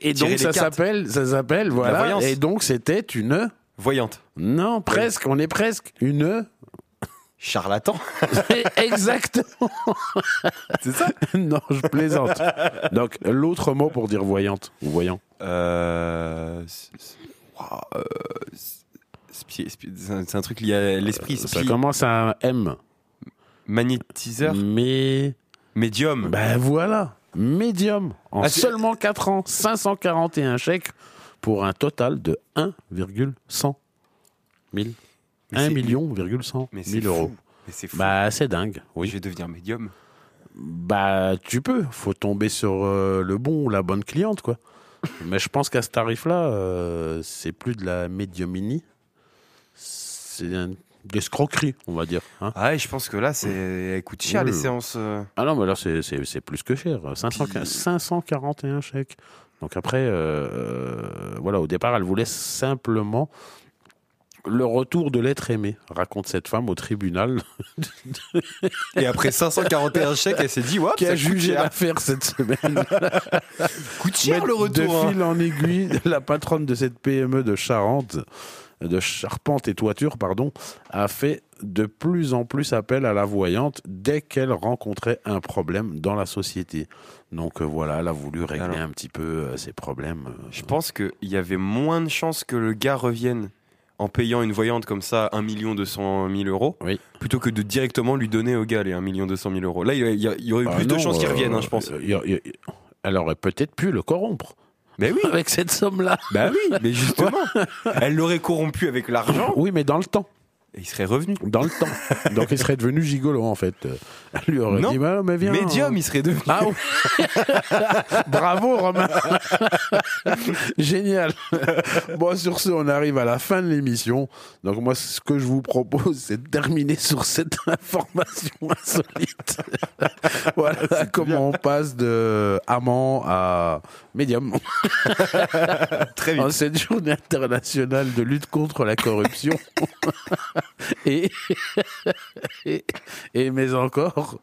Et donc ça s'appelle, ça s'appelle, voilà. Et donc c'était une, Voyante. non presque, on est presque une, Charlatan. exactement. C'est ça non, je plaisante. Donc l'autre mot pour dire voyante ou voyant. Euh. c'est- euh, c'est- un, truc lié à l'esprit. Ça spi- commence à un M. Magnétiseur. Mais Médium. ben voilà, médium en Ah, seulement 4 ans, 541 chèques pour un total de 1,100 000. Mais 1 c'est- million, virgule 100 Mais c'est 000 euros. fou. Mais c'est fou. Bah, c'est dingue, oui. Je vais devenir médium. Bah, tu peux. Faut tomber sur euh, le bon ou la bonne cliente, quoi. Mais je pense qu'à ce tarif-là, euh, c'est plus de la médiumini. C'est un- des escroqueries, on va dire. hein. Ah ouais, je pense que là, c'est. Elle coûte cher Oui, les séances. euh. Ah non, mais là, c'est- c'est c'est plus que cher. 500 Puis- 541 chèques. Donc après, euh, voilà, au départ, elle voulait simplement le retour de l'être aimé, raconte cette femme au tribunal, Et après 541 chèques, elle s'est dit, ouais, qui ça a coûte jugé cher. l'affaire cette semaine. coûte cher Mais le retour. De hein. fil en aiguille, la patronne de cette PME de Charente, de Charpente et Toiture, pardon, a fait de plus en plus appel à la voyante dès qu'elle rencontrait un problème dans la société. Donc euh, voilà, elle a voulu régler Alors. un petit peu euh, ses problèmes. euh. Je pense qu'il y avait moins de chances que le gars revienne en payant une voyante comme ça 1 million 200 000 euros Oui. plutôt que de directement lui donner au gars les 1 million 200 000 euros. Là, il y, aurait eu Ah plus de chances qu'il revienne, hein, je pense. y Elle aurait peut-être pu le corrompre Mais oui, avec cette somme-là. bah oui, mais justement, elle l'aurait corrompu avec l'argent Oui, mais dans le temps. Et il serait revenu. Dans le temps. Donc il serait devenu gigolo en fait. Elle lui aurait Non. dit, bah, mais viens. Médium, il serait devenu. Ah oui. Bravo Romain. Génial. Bon, sur ce, on arrive à la fin de l'émission. Donc moi, ce que je vous propose, c'est de terminer sur cette information insolite. voilà comment on passe de amant à médium. Très En vite. cette journée internationale de lutte contre la corruption. et, et, mais encore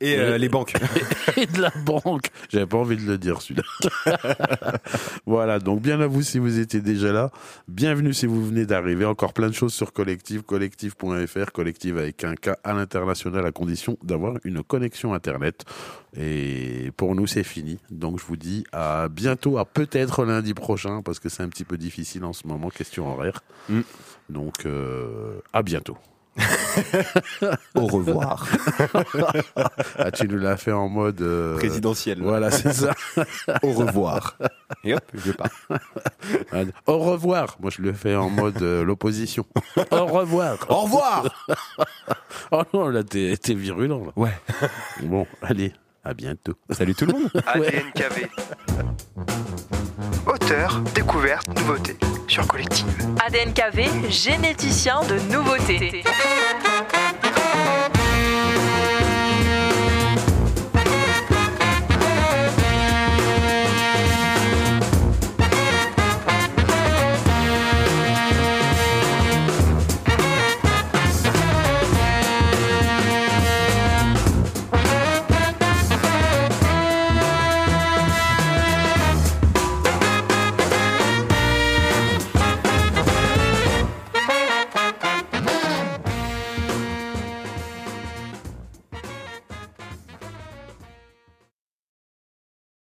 Et euh, les banques. et de la banque. J'avais pas envie de le dire celui-là. voilà, donc bien à vous si vous étiez déjà là. Bienvenue si vous venez d'arriver. Encore plein de choses sur Collective, collective.fr, collective avec un K à l'international à condition d'avoir une connexion Internet. Et pour nous, c'est fini. Donc je vous dis à bientôt, à peut-être lundi prochain, parce que c'est un petit peu difficile en ce moment, question horaire. Mm. Donc euh, à bientôt. Au revoir. Ah, tu nous l'as fait en mode... euh, Présidentiel. Voilà, c'est ça. Au revoir. Et hop, je pars. Au revoir. Moi, je le fais en mode euh, l'opposition. Au revoir. Au revoir. Oh non, là, t'es t'es virulent. Là. Ouais. Bon, allez, à bientôt. Salut tout le monde. ADNKV auteur, découverte, nouveauté sur Collective. ADNKV, généticien de nouveauté.